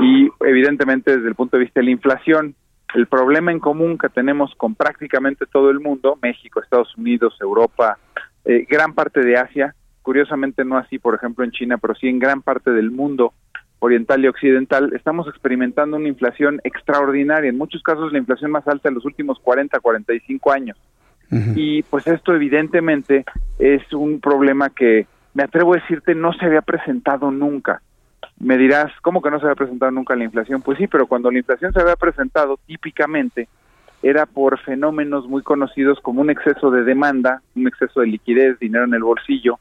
y evidentemente desde el punto de vista de la inflación. El problema en común que tenemos con prácticamente todo el mundo, México, Estados Unidos, Europa, eh, gran parte de Asia, curiosamente no así, por ejemplo, en China, pero sí en gran parte del mundo oriental y occidental, estamos experimentando una inflación extraordinaria, en muchos casos la inflación más alta en los últimos 40, 45 años. Y pues esto evidentemente es un problema que me atrevo a decirte no se había presentado nunca. Me dirás, ¿cómo que no se había presentado nunca la inflación? Pues sí, pero cuando la inflación se había presentado típicamente era por fenómenos muy conocidos como un exceso de demanda, un exceso de liquidez, dinero en el bolsillo.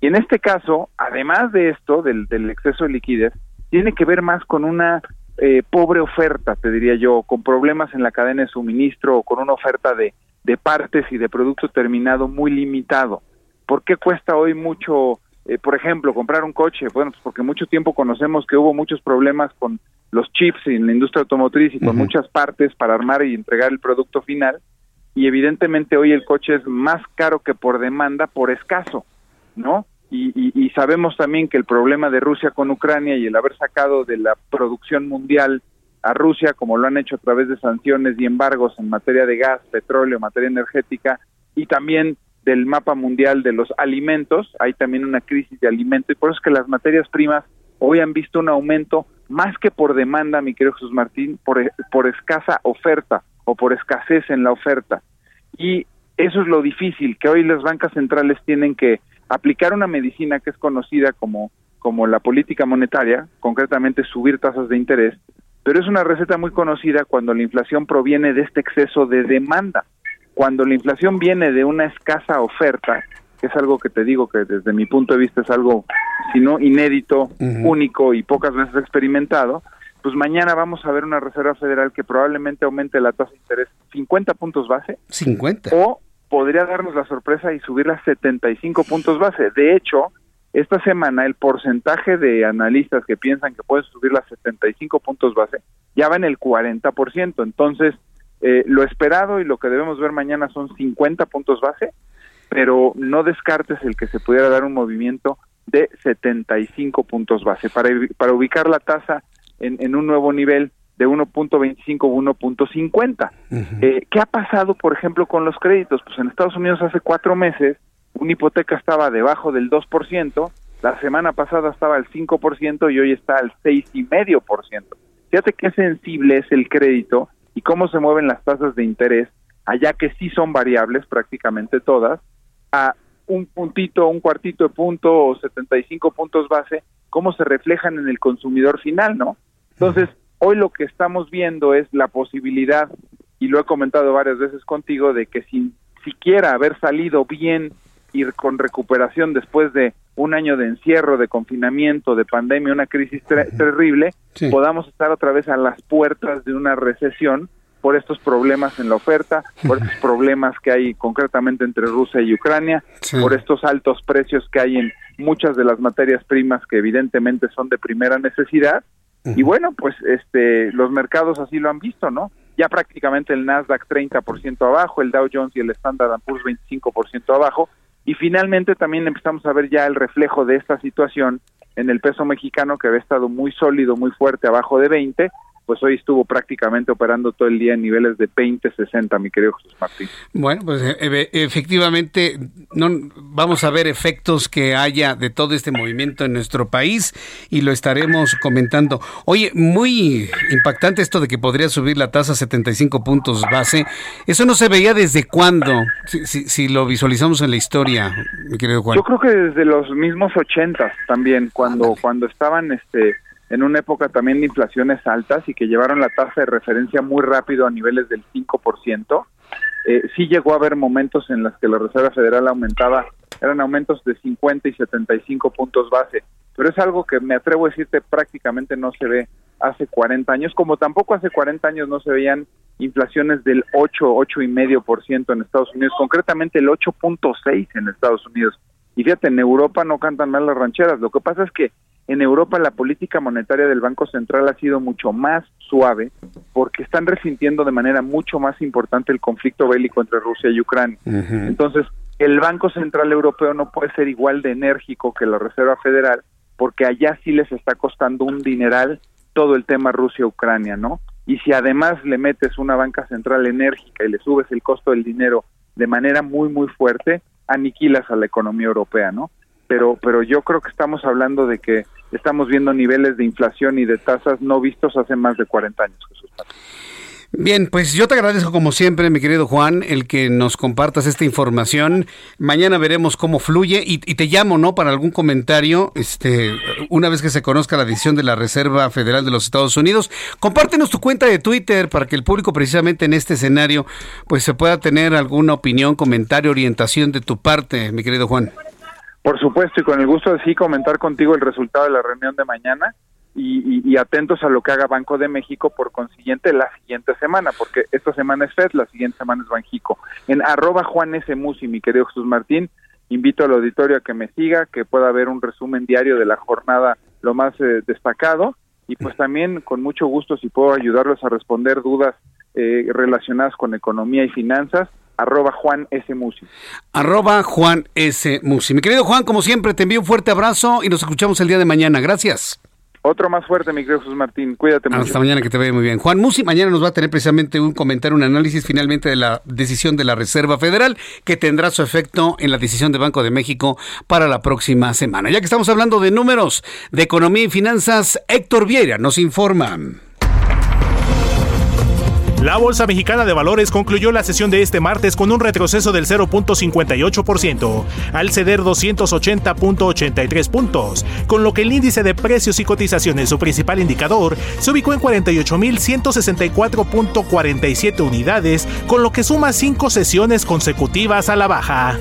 Y en este caso, además de esto, del, del exceso de liquidez, tiene que ver más con una eh, pobre oferta, te diría yo, con problemas en la cadena de suministro o con una oferta de de partes y de producto terminado muy limitado. ¿Por qué cuesta hoy mucho, eh, por ejemplo, comprar un coche? Bueno, pues porque mucho tiempo conocemos que hubo muchos problemas con los chips en la industria automotriz y con muchas partes para armar y entregar el producto final. Y evidentemente hoy el coche es más caro que por demanda, por escaso, ¿no? Y, y sabemos también que el problema de Rusia con Ucrania y el haber sacado de la producción mundial a Rusia, como lo han hecho a través de sanciones y embargos en materia de gas, petróleo, materia energética y también del mapa mundial de los alimentos, hay también una crisis de alimentos y por eso es que las materias primas hoy han visto un aumento más que por demanda, mi querido Jesús Martín, por, por escasa oferta o por escasez en la oferta. Y eso es lo difícil, que hoy las bancas centrales tienen que aplicar una medicina que es conocida como, como la política monetaria, concretamente subir tasas de interés, pero es una receta muy conocida cuando la inflación proviene de este exceso de demanda. Cuando la inflación viene de una escasa oferta, que es algo que te digo que desde mi punto de vista es algo, si no inédito, único y pocas veces experimentado, pues mañana vamos a ver una Reserva Federal que probablemente aumente la tasa de interés 50 puntos base. 50. O podría darnos la sorpresa y subirla a 75 puntos base. De hecho, esta semana el porcentaje de analistas que piensan que puede subir las 75 puntos base ya va en el 40%. Entonces, eh, lo esperado y lo que debemos ver mañana son 50 puntos base, pero no descartes el que se pudiera dar un movimiento de 75 puntos base para, para ubicar la tasa en, en un nuevo nivel de 1.25 o 1.50. eh, ¿Qué ha pasado, por ejemplo, con los créditos? Pues en Estados Unidos hace cuatro meses una hipoteca estaba debajo del 2%, la semana pasada estaba al 5% y hoy está al 6,5%. Fíjate qué sensible es el crédito y cómo se mueven las tasas de interés, allá que sí son variables prácticamente todas, a un puntito, un cuartito de punto o 75 puntos base, cómo se reflejan en el consumidor final, ¿no? Entonces, hoy lo que estamos viendo es la posibilidad, y lo he comentado varias veces contigo, de que sin siquiera haber salido bien ir con recuperación después de un año de encierro, de confinamiento, de pandemia, una crisis terrible, podamos estar otra vez a las puertas de una recesión por estos problemas en la oferta, por estos problemas que hay concretamente entre Rusia y Ucrania, por estos altos precios que hay en muchas de las materias primas que evidentemente son de primera necesidad. Y bueno, pues este los mercados así lo han visto, ¿no? Ya prácticamente el Nasdaq 30% abajo, el Dow Jones y el Standard Poor's 25% abajo, y finalmente también empezamos a ver ya el reflejo de esta situación en el peso mexicano que había estado muy sólido, muy fuerte, abajo de 20, pues hoy estuvo prácticamente operando todo el día en niveles de 20, 60, mi querido Jesús Martín. Bueno, pues e, efectivamente no vamos a ver efectos que haya de todo este movimiento en nuestro país y lo estaremos comentando. Oye, muy impactante esto de que podría subir la tasa a 75 puntos base. Eso no se veía desde cuándo, si, si, lo visualizamos en la historia, mi querido Juan. Yo creo que desde los mismos 80 también, cuando, cuando estaban este en una época también de inflaciones altas y que llevaron la tasa de referencia muy rápido a niveles del 5%, eh, sí llegó a haber momentos en los que la Reserva Federal aumentaba, eran aumentos de 50 y 75 puntos base, pero es algo que me atrevo a decirte prácticamente no se ve hace 40 años, como tampoco hace 40 años no se veían inflaciones del 8, 8 y medio por ciento en Estados Unidos, concretamente el 8.6 en Estados Unidos. Y fíjate, en Europa no cantan mal las rancheras. Lo que pasa es que en Europa la política monetaria del Banco Central ha sido mucho más suave porque están resintiendo de manera mucho más importante el conflicto bélico entre Rusia y Ucrania. Entonces, el Banco Central Europeo no puede ser igual de enérgico que la Reserva Federal porque allá sí les está costando un dineral todo el tema Rusia-Ucrania, ¿no? Y si además le metes una banca central enérgica y le subes el costo del dinero de manera muy, muy fuerte, aniquilas a la economía europea, ¿no? Pero, pero yo creo que estamos hablando de que estamos viendo niveles de inflación y de tasas no vistos hace más de 40 años, Jesús. Bien, pues yo te agradezco como siempre, mi querido Juan, el que nos compartas esta información. Mañana veremos cómo fluye y, te llamo, ¿no? Para algún comentario, este, una vez que se conozca la decisión de la Reserva Federal de los Estados Unidos. Compártenos tu cuenta de Twitter para que el público, precisamente en este escenario, pues se pueda tener alguna opinión, comentario, orientación de tu parte, mi querido Juan. Por supuesto, y con el gusto de sí comentar contigo el resultado de la reunión de mañana y, atentos a lo que haga Banco de México por consiguiente la siguiente semana, porque esta semana es FED, la siguiente semana es Banjico. En arroba Juan S. Musi, mi querido Jesús Martín, invito al auditorio a que me siga, que pueda ver un resumen diario de la jornada lo más eh, destacado y pues también con mucho gusto si puedo ayudarlos a responder dudas eh, relacionadas con economía y finanzas, arroba Juan S. Musi. Arroba Juan S. Musi. Mi querido Juan, como siempre, te envío un fuerte abrazo y nos escuchamos el día de mañana. Gracias. Otro más fuerte, mi querido Jesús Martín. Cuídate mucho. Hasta mañana, que te vaya muy bien. Juan Musi mañana nos va a tener precisamente un comentario, un análisis finalmente de la decisión de la Reserva Federal que tendrá su efecto en la decisión de Banco de México para la próxima semana. Ya que estamos hablando de números, de economía y finanzas, Héctor Vieira nos informa. La Bolsa Mexicana de Valores concluyó la sesión de este martes con un retroceso del 0.58% al ceder 280.83 puntos, con lo que el índice de precios y cotizaciones, su principal indicador, se ubicó en 48.164.47 unidades, con lo que suma cinco sesiones consecutivas a la baja.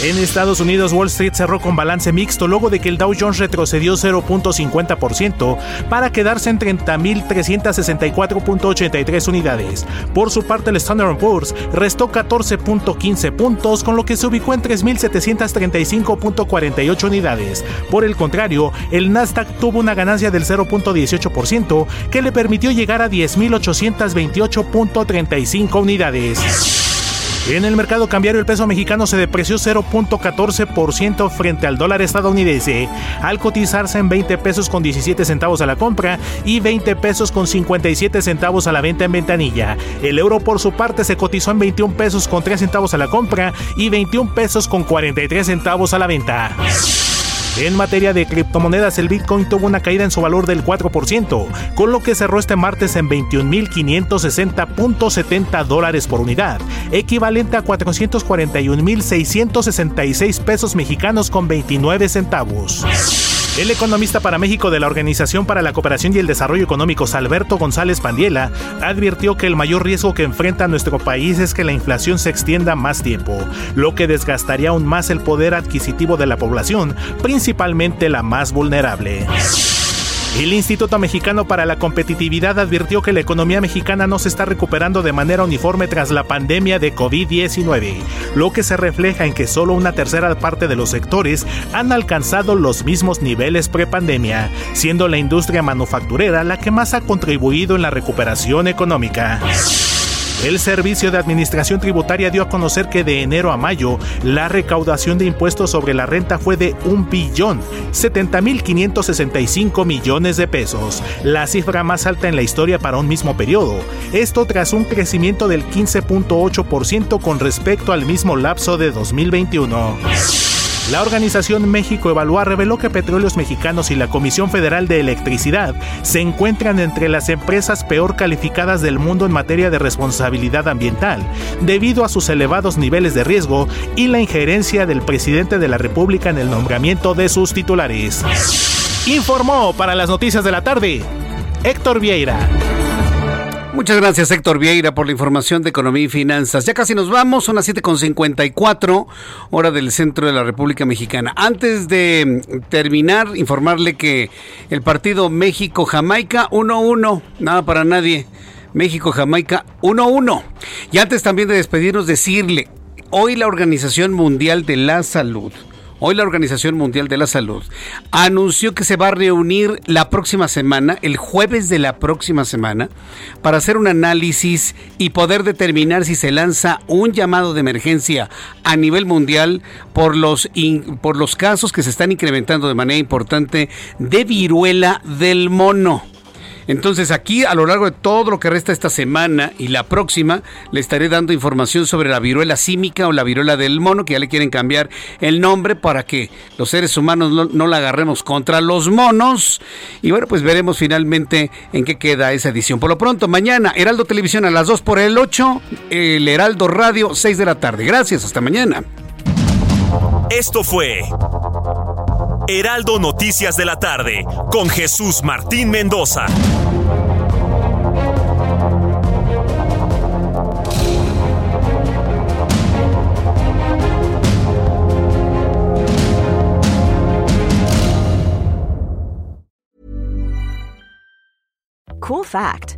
En Estados Unidos, Wall Street cerró con balance mixto luego de que el Dow Jones retrocedió 0.50% para quedarse en 30.364.83 unidades. Por su parte, el Standard Poor's restó 14.15 puntos, con lo que se ubicó en 3.735.48 unidades. Por el contrario, el Nasdaq tuvo una ganancia del 0.18% que le permitió llegar a 10.828.35 unidades. En el mercado cambiario el peso mexicano se depreció 0.14% frente al dólar estadounidense, al cotizarse en 20 pesos con 17 centavos a la compra y 20 pesos con 57 centavos a la venta en ventanilla. El euro por su parte se cotizó en 21 pesos con 3 centavos a la compra y 21 pesos con 43 centavos a la venta. En materia de criptomonedas, el Bitcoin tuvo una caída en su valor del 4%, con lo que cerró este martes en 21.560.70 dólares por unidad, equivalente a 441.666 pesos mexicanos con 29 centavos. El economista para México de la Organización para la Cooperación y el Desarrollo Económico, Alberto González Pandiela, advirtió que el mayor riesgo que enfrenta nuestro país es que la inflación se extienda más tiempo, lo que desgastaría aún más el poder adquisitivo de la población, principalmente la más vulnerable. El Instituto Mexicano para la Competitividad advirtió que la economía mexicana no se está recuperando de manera uniforme tras la pandemia de COVID-19, lo que se refleja en que solo una tercera parte de los sectores han alcanzado los mismos niveles prepandemia, siendo la industria manufacturera la que más ha contribuido en la recuperación económica. El Servicio de Administración Tributaria dio a conocer que de enero a mayo la recaudación de impuestos sobre la renta fue de un billón 70 mil 565 millones de pesos, la cifra más alta en la historia para un mismo periodo. Esto tras un crecimiento del 15.8% con respecto al mismo lapso de 2021. La organización México Evalúa reveló que Petróleos Mexicanos y la Comisión Federal de Electricidad se encuentran entre las empresas peor calificadas del mundo en materia de responsabilidad ambiental, debido a sus elevados niveles de riesgo y la injerencia del presidente de la República en el nombramiento de sus titulares. Informó para las noticias de la tarde Héctor Vieira. Muchas gracias Héctor Vieira por la información de Economía y Finanzas. Ya casi nos vamos, son las 7.54 hora del centro de la República Mexicana. Antes de terminar, informarle que el partido México-Jamaica 1-1, nada para nadie. México-Jamaica 1-1. Y antes también de despedirnos, decirle, hoy la Organización Mundial de la Salud Hoy la Organización Mundial de la Salud anunció que se va a reunir la próxima semana, el jueves de la próxima semana, para hacer un análisis y poder determinar si se lanza un llamado de emergencia a nivel mundial por los, por los casos que se están incrementando de manera importante de viruela del mono. Entonces aquí a lo largo de todo lo que resta esta semana y la próxima le estaré dando información sobre la viruela símica o la viruela del mono, que ya le quieren cambiar el nombre para que los seres humanos no, la agarremos contra los monos. Y bueno, pues veremos finalmente en qué queda esa edición. Por lo pronto, mañana, Heraldo Televisión a las 2 por el 8, el Heraldo Radio 6 de la tarde. Gracias, hasta mañana. Esto fue Heraldo Noticias de la tarde con Jesús Martín Mendoza. Cool fact